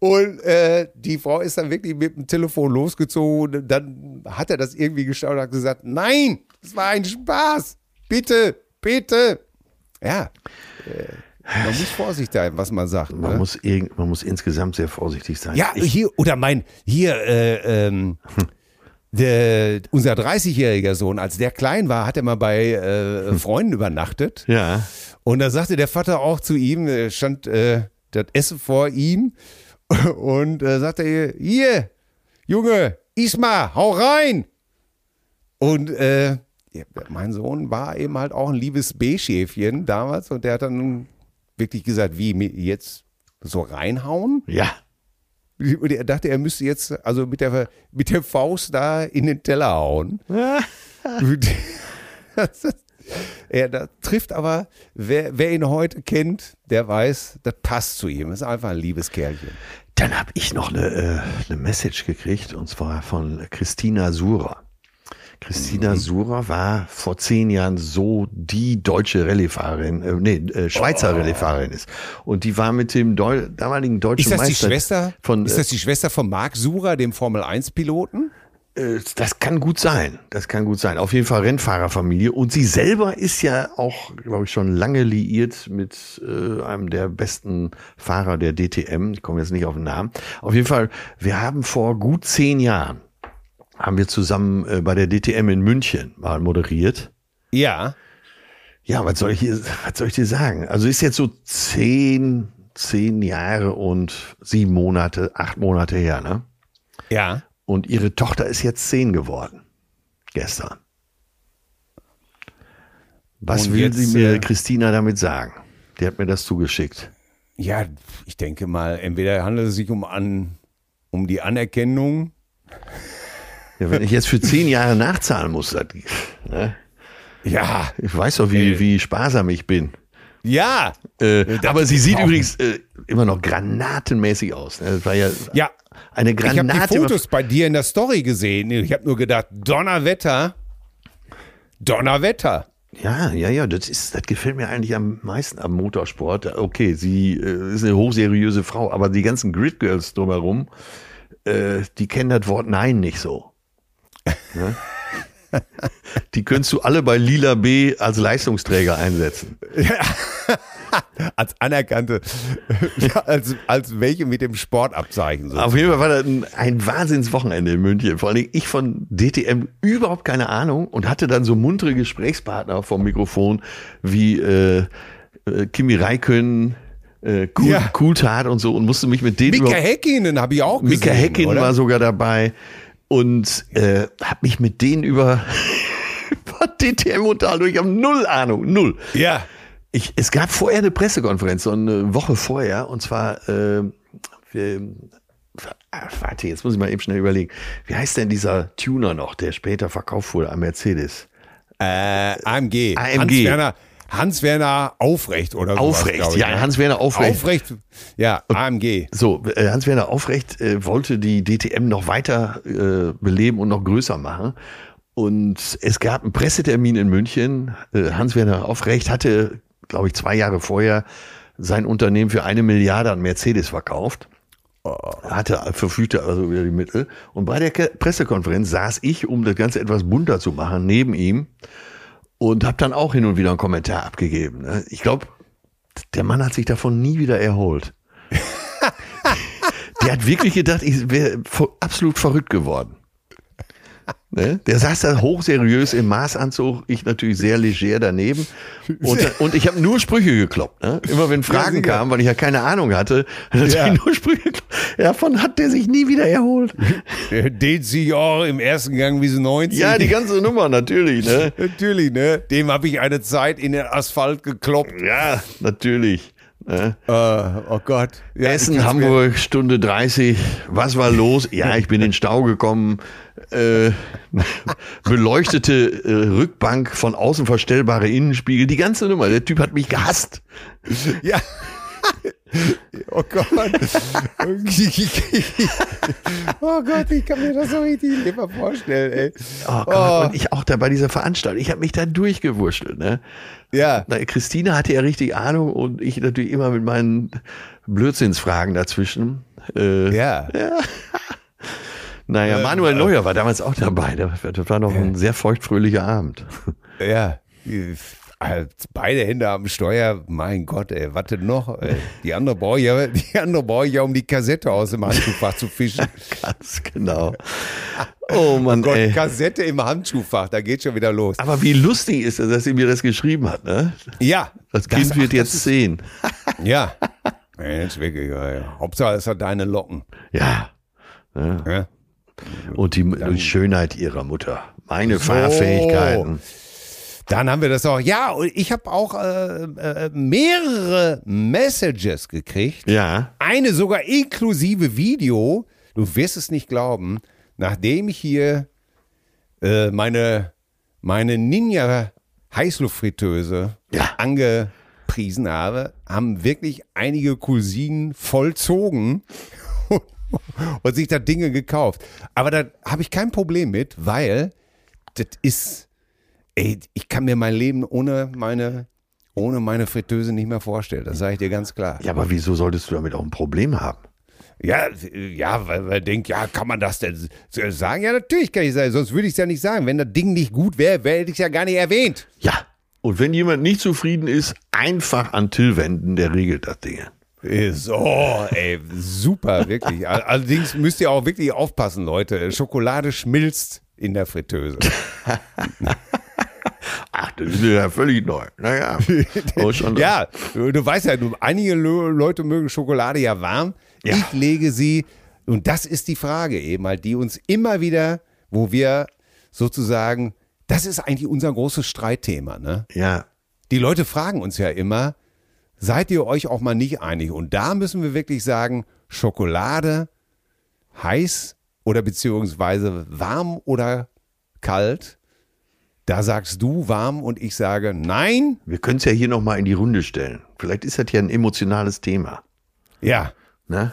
Und äh, die Frau ist dann wirklich mit dem Telefon losgezogen. Dann hat er das irgendwie geschaut und hat gesagt, nein, es war ein Spaß. Bitte, bitte. Ja, äh, man muss vorsichtig sein, was man sagt. Man, ne? muss man muss insgesamt sehr vorsichtig sein. Ja, ich, hier, oder mein, hier, äh, ähm, der, unser 30-jähriger Sohn, als der klein war, hat er mal bei äh, Freunden übernachtet. ja. Und da sagte der Vater auch zu ihm, äh, stand äh, das Essen vor ihm und äh, sagte er, hier, Junge, iss mal, hau rein. Und äh, mein Sohn war eben halt auch ein liebes B-Schäfchen damals und der hat dann wirklich gesagt, wie, jetzt so reinhauen? Ja. Und er dachte, er müsste jetzt also mit der, mit der Faust da in den Teller hauen. Er das trifft aber, wer, wer ihn heute kennt, der weiß, das passt zu ihm. Das ist einfach ein liebes Kerlchen. Dann habe ich noch eine, äh, eine Message gekriegt und zwar von Christina Sura. Christina Sura war vor zehn Jahren so die deutsche Rallyefahrerin, äh, nee, äh, Schweizer Rallyefahrerin ist. Und die war mit dem Deu damaligen deutschen Ist das die Meister Schwester? von, ist das die Schwester von Marc Sura, dem Formel 1 Piloten? Äh, Das kann gut sein. Das kann gut sein. Auf jeden Fall Rennfahrerfamilie. Und sie selber ist ja auch, glaube ich, schon lange liiert mit äh, einem der besten Fahrer der DTM. Ich komme jetzt nicht auf den Namen. Auf jeden Fall, wir haben vor gut zehn Jahren, haben wir zusammen äh, bei der DTM in München mal moderiert. Ja. Ja, was soll ich hier, was soll ich dir sagen? Also ist jetzt so zehn, zehn Jahre und sieben Monate, acht Monate her, ne? Ja. Und ihre Tochter ist jetzt zehn geworden. Gestern. Was Und will jetzt, sie mir äh, Christina damit sagen? Die hat mir das zugeschickt. Ja, ich denke mal, entweder handelt es sich um, an, um die Anerkennung. Ja, wenn ich jetzt für zehn Jahre nachzahlen muss, das, ne? Ja. ich weiß doch, wie, wie sparsam ich bin. Ja. Äh, aber sie sieht übrigens äh, immer noch granatenmäßig aus. ne? Das war ja, Ja. eine Ich habe Granate. die Fotos bei dir in der Story gesehen. Ich habe nur gedacht, Donnerwetter. Donnerwetter. Ja, ja, ja, das, ist, das gefällt mir eigentlich am meisten am Motorsport. Okay, sie äh, ist eine hochseriöse Frau, aber die ganzen Grid Girls drumherum, äh, die kennen das Wort Nein nicht so. Ne? die könntest du alle bei Lila B als Leistungsträger einsetzen. Als anerkannte, ja, als, als welche mit dem Sportabzeichen. So. Auf jeden Fall war das ein, ein Wahnsinnswochenende in München. Vor Dingen ich von DTM überhaupt keine Ahnung und hatte dann so muntere Gesprächspartner vom Mikrofon wie äh, äh, Kimi Räikkönen, äh, cool, Ja. Cooltat und so und musste mich mit denen Mika Häkkinen habe ich auch gesehen. Mika Häkkinen war sogar dabei und äh, habe mich mit denen über, über DTM unterhalten. Ich habe null Ahnung, null. Ja. Ich, es gab vorher eine Pressekonferenz, so eine Woche vorher, und zwar, äh, wir, warte, jetzt muss ich mal eben schnell überlegen. Wie heißt denn dieser Tuner noch, der später verkauft wurde an Mercedes? Äh, AMG. AMG. Hans-Werner Hans -Werner Aufrecht oder sowas, Aufrecht, ich, ja, ne? Hans-Werner Aufrecht. Aufrecht, ja, AMG. So, äh, Hans-Werner Aufrecht äh, wollte die DTM noch weiter äh, beleben und noch größer machen. Und es gab einen Pressetermin in München. Äh, Hans-Werner Aufrecht hatte, glaube ich, zwei Jahre vorher sein Unternehmen für eine Milliarde an Mercedes verkauft. Hatte, verfügte also über die Mittel. Und bei der Pressekonferenz saß ich, um das Ganze etwas bunter zu machen, neben ihm und habe dann auch hin und wieder einen Kommentar abgegeben. ne? Ich glaube, der Mann hat sich davon nie wieder erholt. Der hat wirklich gedacht, ich wäre absolut verrückt geworden. Ne? Der saß da hochseriös im Maßanzug, ich natürlich sehr leger daneben. Und, und ich habe nur Sprüche gekloppt. Ne? Immer wenn Fragen sicher. kamen, weil ich ja keine Ahnung hatte, hat Ja. nur Sprüche gekloppt. Davon hat der sich nie wieder erholt. Der dehnt sich auch im ersten Gang wie so 90. Ja, die ganze Nummer natürlich. Ne? Natürlich, ne? Dem habe ich eine Zeit in den Asphalt gekloppt. Ja, natürlich. Äh, oh Gott. Ja, Essen, Hamburg, Stunde 30. Was war los? Ja, ich bin in den Stau gekommen. Äh, beleuchtete äh, Rückbank, von außen verstellbare Innenspiegel. Die ganze Nummer. Der Typ hat mich gehasst. Ja. Oh Gott. oh Gott, ich kann mir das so richtig nicht mehr vorstellen, ey. Oh Gott. Und ich auch da bei dieser Veranstaltung. Ich habe mich da durchgewurschtelt. Ne? Ja. Na, Christine hatte ja richtig Ahnung und ich natürlich immer mit meinen Blödsinnsfragen dazwischen. Äh, Ja. Naja, Manuel Neuer war damals auch dabei. Das das war noch ein sehr feuchtfröhlicher Abend. Ja. Als Beide Hände am Steuer, mein Gott, ey, denn noch? Ey? Die andere brauche ich ja, die andere brauche ich ja, um die Kassette aus dem Handschuhfach zu fischen. Ganz genau. Oh Mann, Gott, ey. Kassette im Handschuhfach, da geht schon wieder los. Aber wie lustig ist es, dass sie mir das geschrieben hat, ne? Ja. Das Kind ach, wird das jetzt ist- sehen. Ja. Mensch, wirklich, ja, ja. Hauptsache, es hat deine Locken. Ja. Ja. Und die, die Schönheit ihrer Mutter. Meine Fahrfähigkeiten. Dann haben wir das auch. Ja, und ich habe auch äh, äh, mehrere Messages gekriegt. Ja. Eine sogar inklusive Video. Du wirst es nicht glauben. Nachdem ich hier äh, meine, meine Ninja Heißluftfritteuse Ja. angepriesen habe, haben wirklich einige Cousinen vollzogen und sich da Dinge gekauft. Aber da habe ich kein Problem mit, weil das ist, ey, ich kann mir mein Leben ohne meine, ohne meine Fritteuse nicht mehr vorstellen. Das sage ich dir ganz klar. Ja, aber wieso solltest du damit auch ein Problem haben? Ja, ja, weil man denkt, ja, kann man das denn sagen? Ja, natürlich kann ich sagen, sonst würde ich es ja nicht sagen. Wenn das Ding nicht gut wäre, wäre hätte ich es ja gar nicht erwähnt. Ja. Und wenn jemand nicht zufrieden ist, einfach an Till wenden, der regelt das Ding. So, ey, super, wirklich. All- Allerdings müsst ihr auch wirklich aufpassen, Leute. Schokolade schmilzt in der Fritteuse. Ach, das ist ja völlig neu. Naja. Oh, Ja, du, weißt ja, du, einige Leute mögen Schokolade ja warm. Ja. Ich lege sie, und das ist die Frage eben halt, die uns immer wieder, wo wir sozusagen, das ist eigentlich unser großes Streitthema, ne? Ja. Die Leute fragen uns ja immer, seid ihr euch auch mal nicht einig? Und da müssen wir wirklich sagen, Schokolade heiß oder beziehungsweise warm oder kalt, Da sagst du warm und ich sage nein. Wir können es ja hier nochmal in die Runde stellen. Vielleicht ist das ja ein emotionales Thema. Ja. Ne?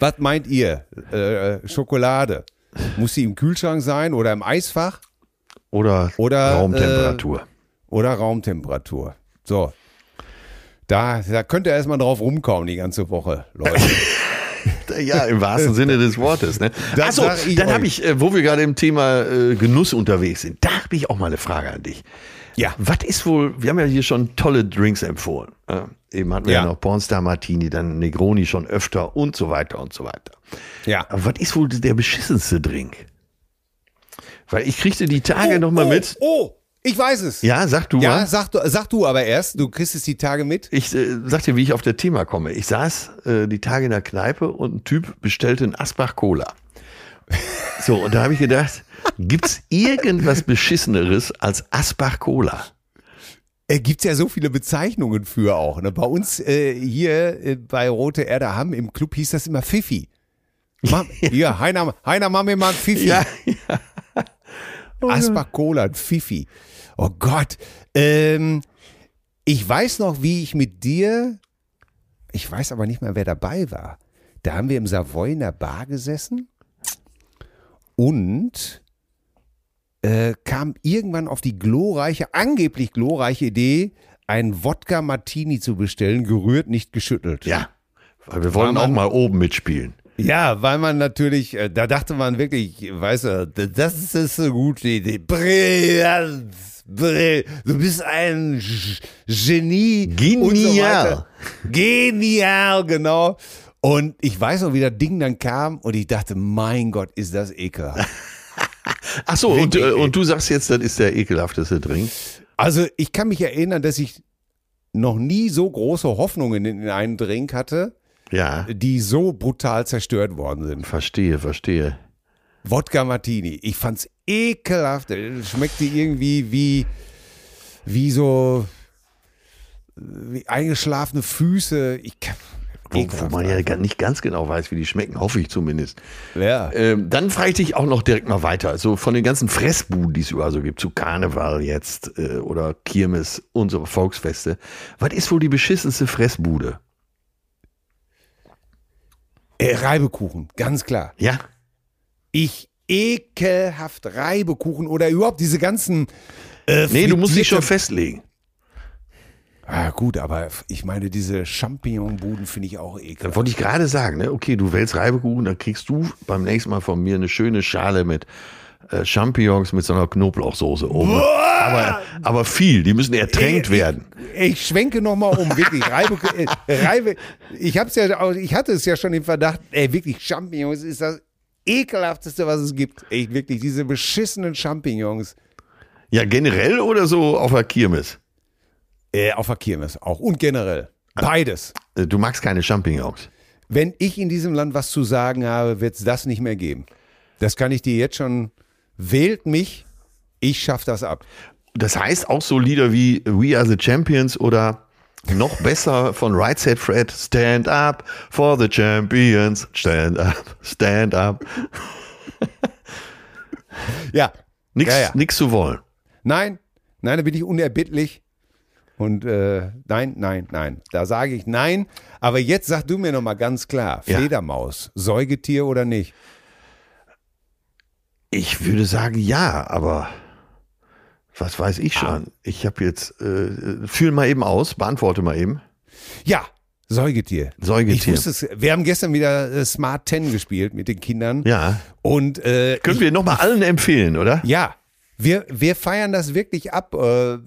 Was meint ihr? Äh, Schokolade. Muss sie im Kühlschrank sein oder im Eisfach? Oder, Oder, Raumtemperatur. Oder Raumtemperatur. So. Da, da könnt ihr erstmal drauf rumkommen die ganze Woche, Leute. Ja, im wahrsten Sinne des Wortes. Ne? Das Achso, sag ich dann habe ich, äh, wo wir gerade im Thema äh, Genuss unterwegs sind, da habe ich auch mal eine Frage an dich. Ja. Was ist wohl, wir haben ja hier schon tolle Drinks empfohlen. Äh, eben hatten wir ja. Ja. noch Pornstar Martini, dann Negroni schon öfter und so weiter und so weiter. Ja. Aber was ist wohl der beschissenste Drink? Weil ich kriegte die Tage noch mal oh, mit. Oh, ich weiß es. Ja, sag du Ja, mal. sag du, sag du aber erst. Du kriegst es die Tage mit. Ich äh, sag dir, wie ich auf das Thema komme. Ich saß äh, die Tage in der Kneipe und ein Typ bestellte einen Asbach Cola. So, und da habe ich gedacht, gibt's irgendwas Beschisseneres als Asbach Cola? Äh, gibt's ja so viele Bezeichnungen für auch. Ne? Bei uns äh, hier äh, bei Rote Erde haben im Club hieß das immer Pfiffi. Ma, hier, Heiner, Heiner, mach mir mal ein Pfiffi. ja. Asbach Cola, ein Pfiffi. Oh Gott. Ähm, ich weiß noch, wie ich mit dir, ich weiß aber nicht mehr, wer dabei war. Da haben wir im Savoy in der Bar gesessen und äh, kam irgendwann auf die glorreiche, angeblich glorreiche Idee, einen Wodka Martini zu bestellen, gerührt, nicht geschüttelt. Ja. Weil wir wollen War auch man- mal oben mitspielen. Ja, weil man natürlich, äh, da dachte man wirklich, weißt du, das ist eine gute Idee. Brillant. Du bist ein Genie. Genial. so. Genial, genau. Und ich weiß noch, wie das Ding dann kam und ich dachte, mein Gott, ist das ekelhaft. Ach so, und, äh, und du sagst jetzt, das ist der ekelhafteste Drink. Also ich kann mich erinnern, dass ich noch nie so große Hoffnungen in einen Drink hatte, Ja, die so brutal zerstört worden sind. verstehe, verstehe. Wodka Martini. Ich fand's ekelhaft. Schmeckte irgendwie wie, wie so wie eingeschlafene Füße. Ich kann, Wo, man ja nicht ganz genau weiß, wie die schmecken, hoffe ich zumindest. ja. Ähm, dann frage ich dich auch noch direkt mal weiter. Also von den ganzen Fressbuden, die es überall so gibt, zu Karneval jetzt äh, oder Kirmes, unsere Volksfeste. Was ist wohl die beschissenste Fressbude? Äh, Reibekuchen, ganz klar. Ja? Ich ekelhaft Reibekuchen oder überhaupt diese ganzen. Äh, Nee, du musst dich schon festlegen. Ah, gut, aber ich meine, diese Champignonbuden finde ich auch Da ekelhaft. wollte ich gerade sagen, ne? okay, du wählst Reibekuchen, dann kriegst du beim nächsten Mal von mir eine schöne Schale mit äh, Champignons mit so einer Knoblauchsoße oben. Aber, aber viel, die müssen ertränkt Ich- werden. Ich, ich schwenke nochmal um, wirklich. Reibe, äh, Reibe, ich hab's ja, ich hatte es ja schon im Verdacht, ey, wirklich, Champignons ist das ekelhafteste, was es gibt. Ey, wirklich, diese beschissenen Champignons. Ja, generell oder so auf der Kirmes? Äh, auf der Kirmes auch. Und generell. Beides. Äh, Du magst keine Champignons. Wenn ich in diesem Land was zu sagen habe, wird es das nicht mehr geben. Das kann ich dir jetzt schon. Wählt mich, ich schaff das ab. Das heißt auch so Lieder wie We Are the Champions oder noch besser von Right Said Fred, Stand Up for the Champions, Stand Up, Stand Up. Ja. Nix, Ja, ja. nix zu wollen. Nein, nein, da bin ich unerbittlich. Und äh, nein, nein, nein. Da sage ich nein. Aber jetzt sag du mir noch mal ganz klar: Ja. Fledermaus, Säugetier oder nicht? Ich würde sagen ja, aber was weiß ich schon. Ich habe jetzt, äh, fühl mal eben aus, beantworte mal eben. Ja, Säugetier. Ich Säugetier. wusste es. Wir haben gestern wieder äh, Smart 10 gespielt mit den Kindern. Ja. Und äh, Können ich, wir nochmal allen empfehlen, oder? ja, wir, wir feiern das wirklich ab. Äh,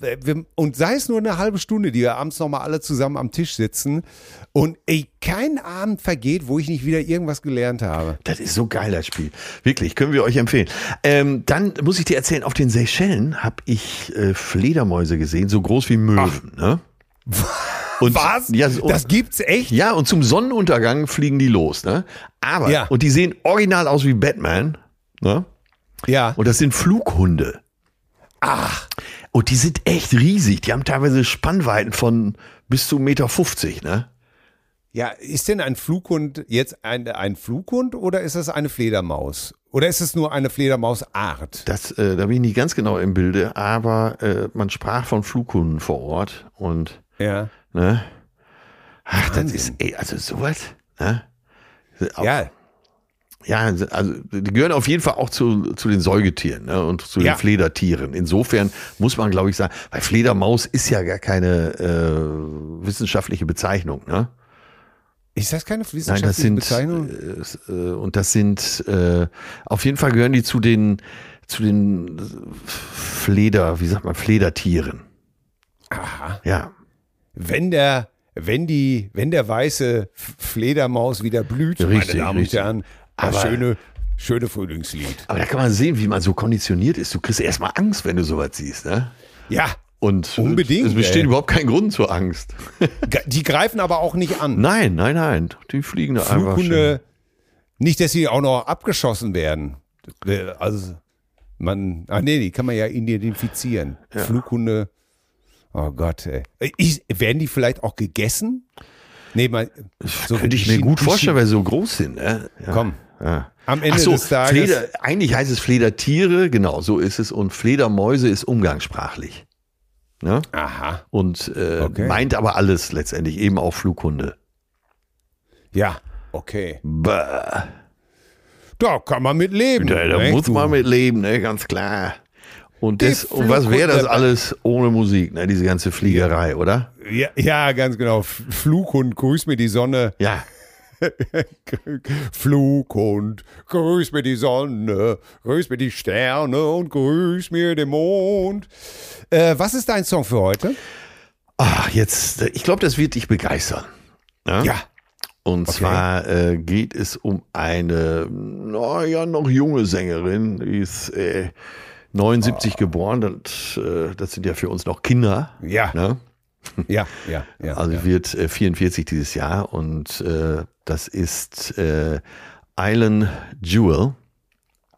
und sei es nur eine halbe Stunde, die wir abends nochmal alle zusammen am Tisch sitzen. Und ey, kein Abend vergeht, wo ich nicht wieder irgendwas gelernt habe. Das ist so geil, das Spiel. Wirklich, können wir euch empfehlen. Ähm, dann muss ich dir erzählen, auf den Seychellen habe ich äh, Fledermäuse gesehen, so groß wie Möwen. Ne? Und, Was? Ja, so, das gibt's echt? ja, und zum Sonnenuntergang fliegen die los. Ne? Aber, Ja. und die sehen original aus wie Batman. Ne? Ja. Und das sind Flughunde. Ach, Und die sind echt riesig. Die haben teilweise Spannweiten von bis zu 1,50 Meter. Ne? Ja, ist denn ein Flughund jetzt ein, ein Flughund oder ist das eine Fledermaus? Oder ist es nur eine Fledermausart? Das, äh, da bin ich nicht ganz genau im Bilde, aber äh, man sprach von Flughunden vor Ort und Ja. ne? Ach, das Wahnsinn. ist, ey, also sowas, ne? Auch- Ja, Ja, also die gehören auf jeden Fall auch zu, zu den Säugetieren ne, und zu den Ja. Fledertieren. Insofern muss man, glaube ich, sagen, weil Fledermaus ist ja gar keine äh, wissenschaftliche Bezeichnung. Ne? ist das keine Nein, wissenschaftliche das sind Bezeichnung? äh, äh, und das sind äh, auf jeden Fall gehören die zu den zu den Fleder, wie sagt man, Fledertieren. Aha. Ja, Wenn der, wenn die, wenn der weiße Fledermaus wieder blüht, Richtig, meine Damen und Herren, Aber- das schöne, schöne Frühlingslied. aber da kann man sehen, wie man so konditioniert ist. Du kriegst erstmal Angst, wenn du sowas siehst. Ne? Ja, Und Unbedingt, es besteht ey. überhaupt kein Grund zur Angst. die greifen aber auch nicht an. Nein, nein, nein. Die fliegen da einfach. schön. Flughunde, nicht, dass sie auch noch abgeschossen werden. Äh, Also, man, ah nee, die kann man ja identifizieren. Flughunde, oh Gott, ey. Ich, werden die vielleicht auch gegessen? Nee, mal, so Könnte ich mir gut vorstellen, weil sie so groß sind. Ne? Ja. Komm, Ja. am Ende so, des Tages. Fleder, eigentlich heißt es Fledertiere, genau, so ist es. Und Fledermäuse ist umgangssprachlich. Ne? Aha, Und äh, Okay. meint aber alles letztendlich, eben auch Flughunde. ja, okay. Bäh. Da kann man mit leben. Da, da ne? muss man mit leben, ne? ganz klar. Und, das, und was wäre das alles ohne Musik, ne? diese ganze Fliegerei, oder? Ja, ja, ganz genau. Flughund, grüß mir die Sonne. Ja, Flughund, grüß mir die Sonne, grüß mir die Sterne und grüß mir den Mond. Äh, was ist dein Song für heute? Ach, jetzt, äh, ich glaube, das wird dich begeistern. Ne? Ja. Und Okay. zwar äh, geht es um eine, naja, noch junge Sängerin, die ist äh, 79 geboren, das, äh, das sind ja für uns noch Kinder. Ja, Ne? ja, ja, ja. Also ja. wird äh, 44 dieses Jahr und äh, das ist äh, Island Jewel.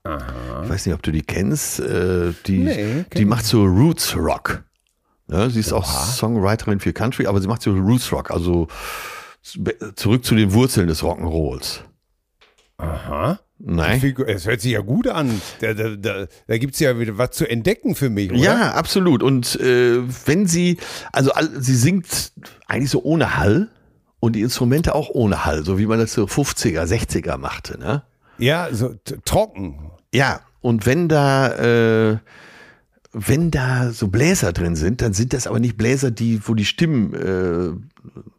Ich weiß nicht, ob du die kennst. Äh, die Nee, die macht so Roots Rock. Ja, sie ist auch Songwriterin für Country, aber sie macht so Roots Rock, also zurück zu den Wurzeln des Rock'n'Rolls. Aha. Nein? Es hört sich ja gut an. Da, da, da, da gibt es ja wieder was zu entdecken für mich, oder? Ja, absolut. Und äh, wenn sie, also sie singt eigentlich so ohne Hall und die Instrumente auch ohne Hall, so wie man das so 50er, 60er machte, ne? Ja, so trocken. Ja, und wenn da, äh, wenn da so Bläser drin sind, dann sind das aber nicht Bläser, die, wo die Stimmen äh,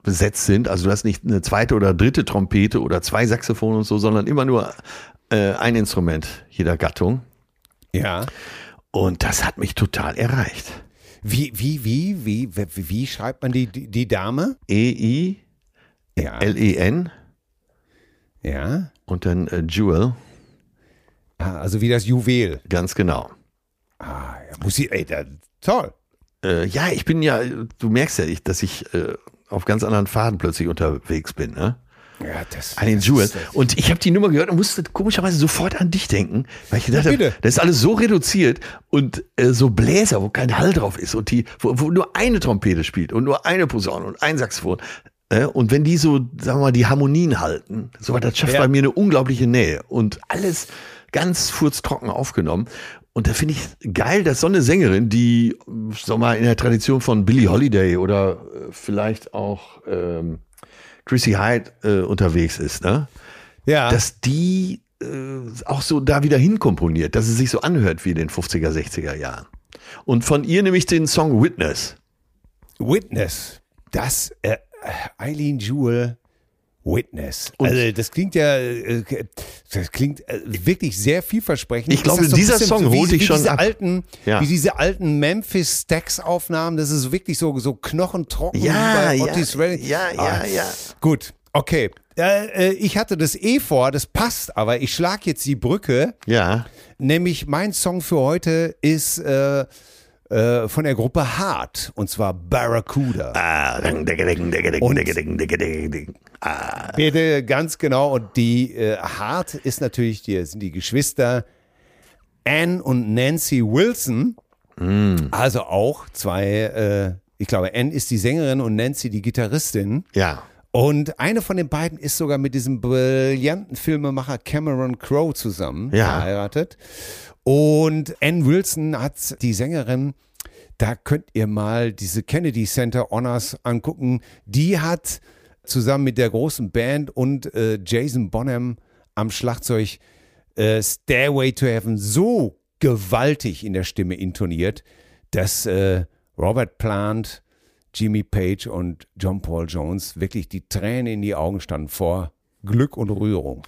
besetzt sind. Also du hast nicht eine zweite oder dritte Trompete oder zwei Saxophone und so, sondern immer nur äh, ein Instrument jeder Gattung. Ja. Und das hat mich total erreicht. Wie, wie, wie, wie, wie, wie schreibt man die, die, die Dame? E-I-L-E-N Ja. Ja. und dann äh, Jewel, Ah, Also wie das Juwel. ganz genau. Ah, ja, muss ich, ey, da, toll. Äh, ja, ich bin ja, du merkst ja, ich, dass ich äh, auf ganz anderen Faden plötzlich unterwegs bin, ne? Ja, das, An den Jewel. Und ich habe die Nummer gehört und musste komischerweise sofort an dich denken, weil ich gedacht Ja, habe, das ist alles so reduziert und äh, so Bläser, wo kein Hall drauf ist und die, wo, wo nur eine Trompete spielt und nur eine Posaune und ein Saxophon. Äh, und wenn die so, sagen wir mal, die Harmonien halten, so das schafft Ja. bei mir eine unglaubliche Nähe und alles ganz furztrocken aufgenommen. Und da finde ich geil, dass so eine Sängerin, die, sag mal, in der Tradition von Billie Holiday oder äh, vielleicht auch ähm, Chrissy Hyde äh, unterwegs ist, ne? ja. dass die äh, auch so da wieder hinkomponiert, dass es sich so anhört wie in den 50er, 60er Jahren. Und von ihr nehme ich den Song Witness. Witness. Das, äh, Eileen Jewel, Witness. Und- also das klingt ja, äh, das klingt äh, wirklich sehr vielversprechend. Ich glaube, so dieser Song wie, holt dich schon diese ab. Alten, Ja. Wie diese alten Memphis Stax Aufnahmen, das ist wirklich so, so knochentrocken Ja, ja, ja, ja, ja. Gut, okay. Äh, äh, ich hatte das eh vor, das passt, aber ich schlag jetzt die Brücke. Ja. Nämlich mein Song für heute ist äh, äh, von der Gruppe Hart und zwar Barracuda. Ah. Ah, Bitte, ganz genau. Und die äh, Hart ist natürlich, die sind die Geschwister Anne und Nancy Wilson. Also auch zwei, äh, ich glaube, Anne ist die Sängerin und Nancy die Gitarristin. ja. Und eine von den beiden ist sogar mit diesem brillanten Filmemacher Cameron Crowe zusammen Ja. verheiratet. Und Ann Wilson hat die Sängerin, da könnt ihr mal diese Kennedy Center Honors angucken. Die hat zusammen mit der großen Band und äh, Jason Bonham am Schlagzeug äh, Stairway to Heaven so gewaltig in der Stimme intoniert, dass äh, Robert Plant, Jimmy Page und John Paul Jones wirklich die Tränen in die Augen standen vor Glück und Rührung.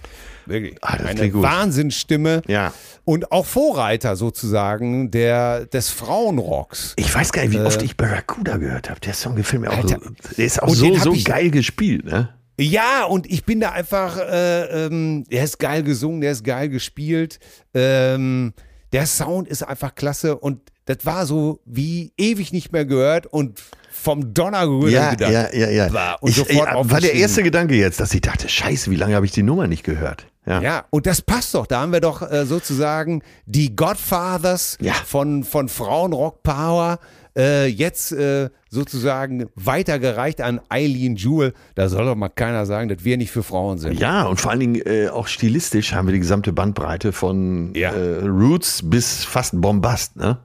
Wirklich. Das Eine. Wahnsinnsstimme Ja. und auch Vorreiter sozusagen der, des Frauenrocks. Ich weiß gar nicht, wie oft ich Barracuda gehört habe. Der Song gefällt mir auch Alter. so. Der ist auch so, so geil gespielt, ne? Ja, und ich bin da einfach, äh, ähm, der ist geil gesungen, der ist geil gespielt. Ähm, der Sound ist einfach klasse und das war so wie ewig nicht mehr gehört und vom Donner gerührt Ja, gedacht. ja, ja, ja. Bah, und ich, sofort ich, war der erste Gedanke jetzt, dass ich dachte, scheiße, wie lange habe ich die Nummer nicht gehört? Ja. Ja, und das passt doch. Da haben wir doch äh, sozusagen die Godfathers Ja. von, von Frauenrock Power äh, jetzt äh, sozusagen weitergereicht an Eileen Jewell. Da soll doch mal keiner sagen, dass wir nicht für Frauen sind. Ja, und vor allen Dingen äh, auch stilistisch haben wir die gesamte Bandbreite von Ja. äh, Roots bis fast Bombast, ne?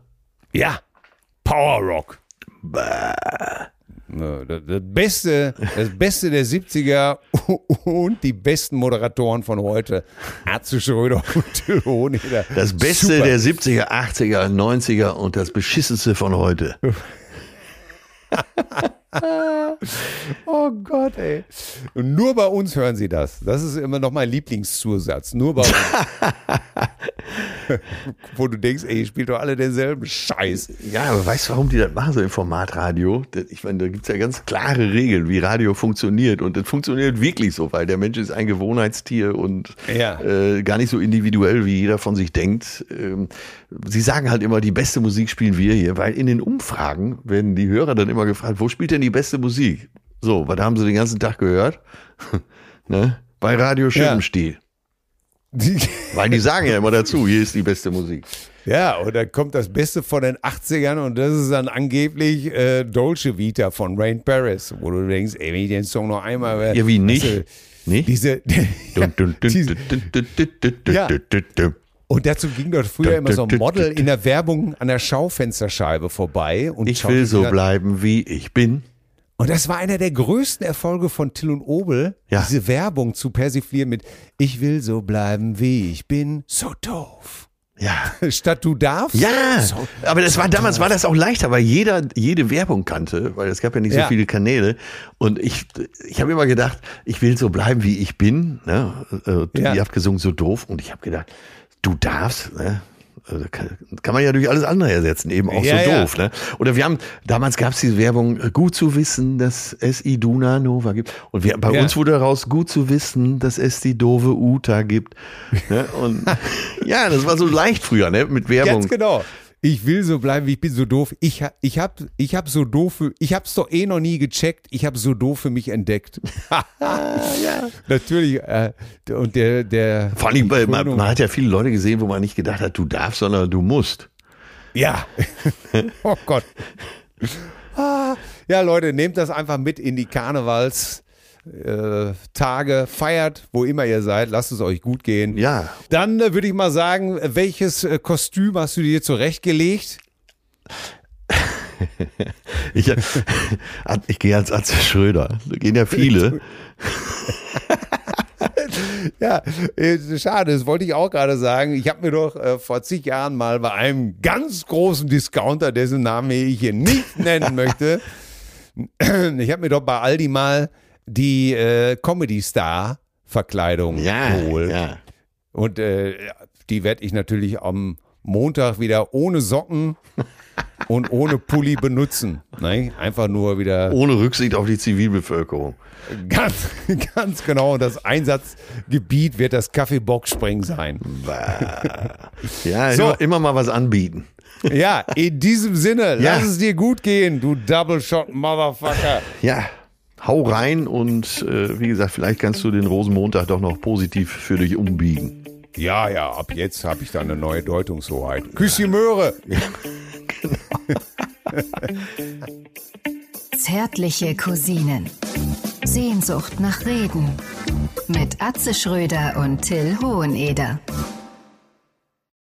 Ja, Power Rock. Das das Beste, das Beste der 70er und die besten Moderatoren von heute. Atze Schröder und Till Hoheneder. Das Beste Super. der 70er, 80er, 90er und das Beschissenste von heute. Oh Gott, ey. Und nur bei uns hören sie das. Das ist immer noch mein Lieblingszusatz. Nur bei uns. Wo du denkst, ey, ihr spielt doch alle denselben Scheiß. Ja, aber weißt du, warum die das machen so im Formatradio? Ich meine, da gibt's ja ganz klare Regeln, wie Radio funktioniert. Und das funktioniert wirklich so, weil der Mensch ist ein Gewohnheitstier und Ja. äh, gar nicht so individuell, wie jeder von sich denkt. Ähm, sie sagen halt immer, die beste Musik spielen wir hier, weil in den Umfragen werden die Hörer dann immer gefragt, wo spielt denn die beste Musik? So, was haben sie den ganzen Tag gehört? ne? Bei Radio Schirmstiel. Weil die sagen ja immer dazu, hier ist die beste Musik. Ja, und dann kommt das Beste von den 80ern und das ist dann angeblich äh, Dolce Vita von Rain Paris, wo du denkst, ey, wenn ich den Song noch einmal. Ja, wie nicht? Diese, Ja. Und dazu ging dort früher immer so ein Model in der Werbung an der Schaufensterscheibe vorbei. Und Ich will so bleiben, wie ich bin. Und das war einer der größten Erfolge von Till und Obel, Ja. diese Werbung zu persiflieren mit Ich will so bleiben, wie ich bin, so doof. Ja. Statt du darfst. Ja, So, aber das war damals war das auch leichter, weil jeder jede Werbung kannte, weil es gab ja nicht so Ja. viele Kanäle und ich ich habe immer gedacht, ich will so bleiben wie ich bin, ne? Äh, Ja. Ihr habt gesungen so doof und ich habe gedacht, du darfst, ne? Also Kann, kann man ja durch alles andere ersetzen, eben auch Ja, so ja. doof. Ne? Oder wir haben, damals gab es diese Werbung, äh, gut zu wissen, dass es Iduna Nova gibt. Und wir, bei Ja. uns wurde daraus, gut zu wissen, dass es die doofe Uta gibt. Ne? Und ja, das war so leicht früher, ne? Mit Werbung. Ganz genau. Ich will so bleiben, wie ich bin, so doof. Ich, ich hab, ich hab so doof, für- ich hab's doch eh noch nie gecheckt. Ich habe so doof für mich entdeckt. ja. Natürlich. Äh, und der, der. Vor allem, man, man hat ja viele Leute gesehen, wo man nicht gedacht hat, du darfst, sondern du musst. Ja. oh Gott. Ah, ja, Leute, nehmt das einfach mit in die Karnevals. Äh, Tage, feiert, wo immer ihr seid, lasst es euch gut gehen. Ja. Dann äh, würde ich mal sagen, äh, welches äh, Kostüm hast du dir zurechtgelegt? Ich, ich gehe als Atze Schröder. Da gehen ja viele. Ja, äh, schade, das wollte ich auch gerade sagen. Ich habe mir doch äh, vor zig Jahren mal bei einem ganz großen Discounter, dessen Namen ich hier nicht nennen möchte, ich habe mir doch bei Aldi mal die äh, Comedy-Star-Verkleidung Ja, geholt. ja. Und äh, die werde ich natürlich am Montag wieder ohne Socken und ohne Pulli benutzen. Ne? Einfach nur wieder Ohne Rücksicht auf die Zivilbevölkerung. ganz, ganz genau. Das Einsatzgebiet wird das Kaffeeboxspringen sein. Ja, So. immer, immer mal was anbieten. Ja, in diesem Sinne, Ja. lass es dir gut gehen, du Double Shot Motherfucker. Ja, hau rein und äh, wie gesagt, vielleicht kannst du den Rosenmontag doch noch positiv für dich umbiegen. Ja, ja, ab jetzt habe ich da eine neue Deutungshoheit. Küss die Möhre. Zärtliche Cousinen. Sehnsucht nach Reden. Mit Atze Schröder und Till Hoheneder.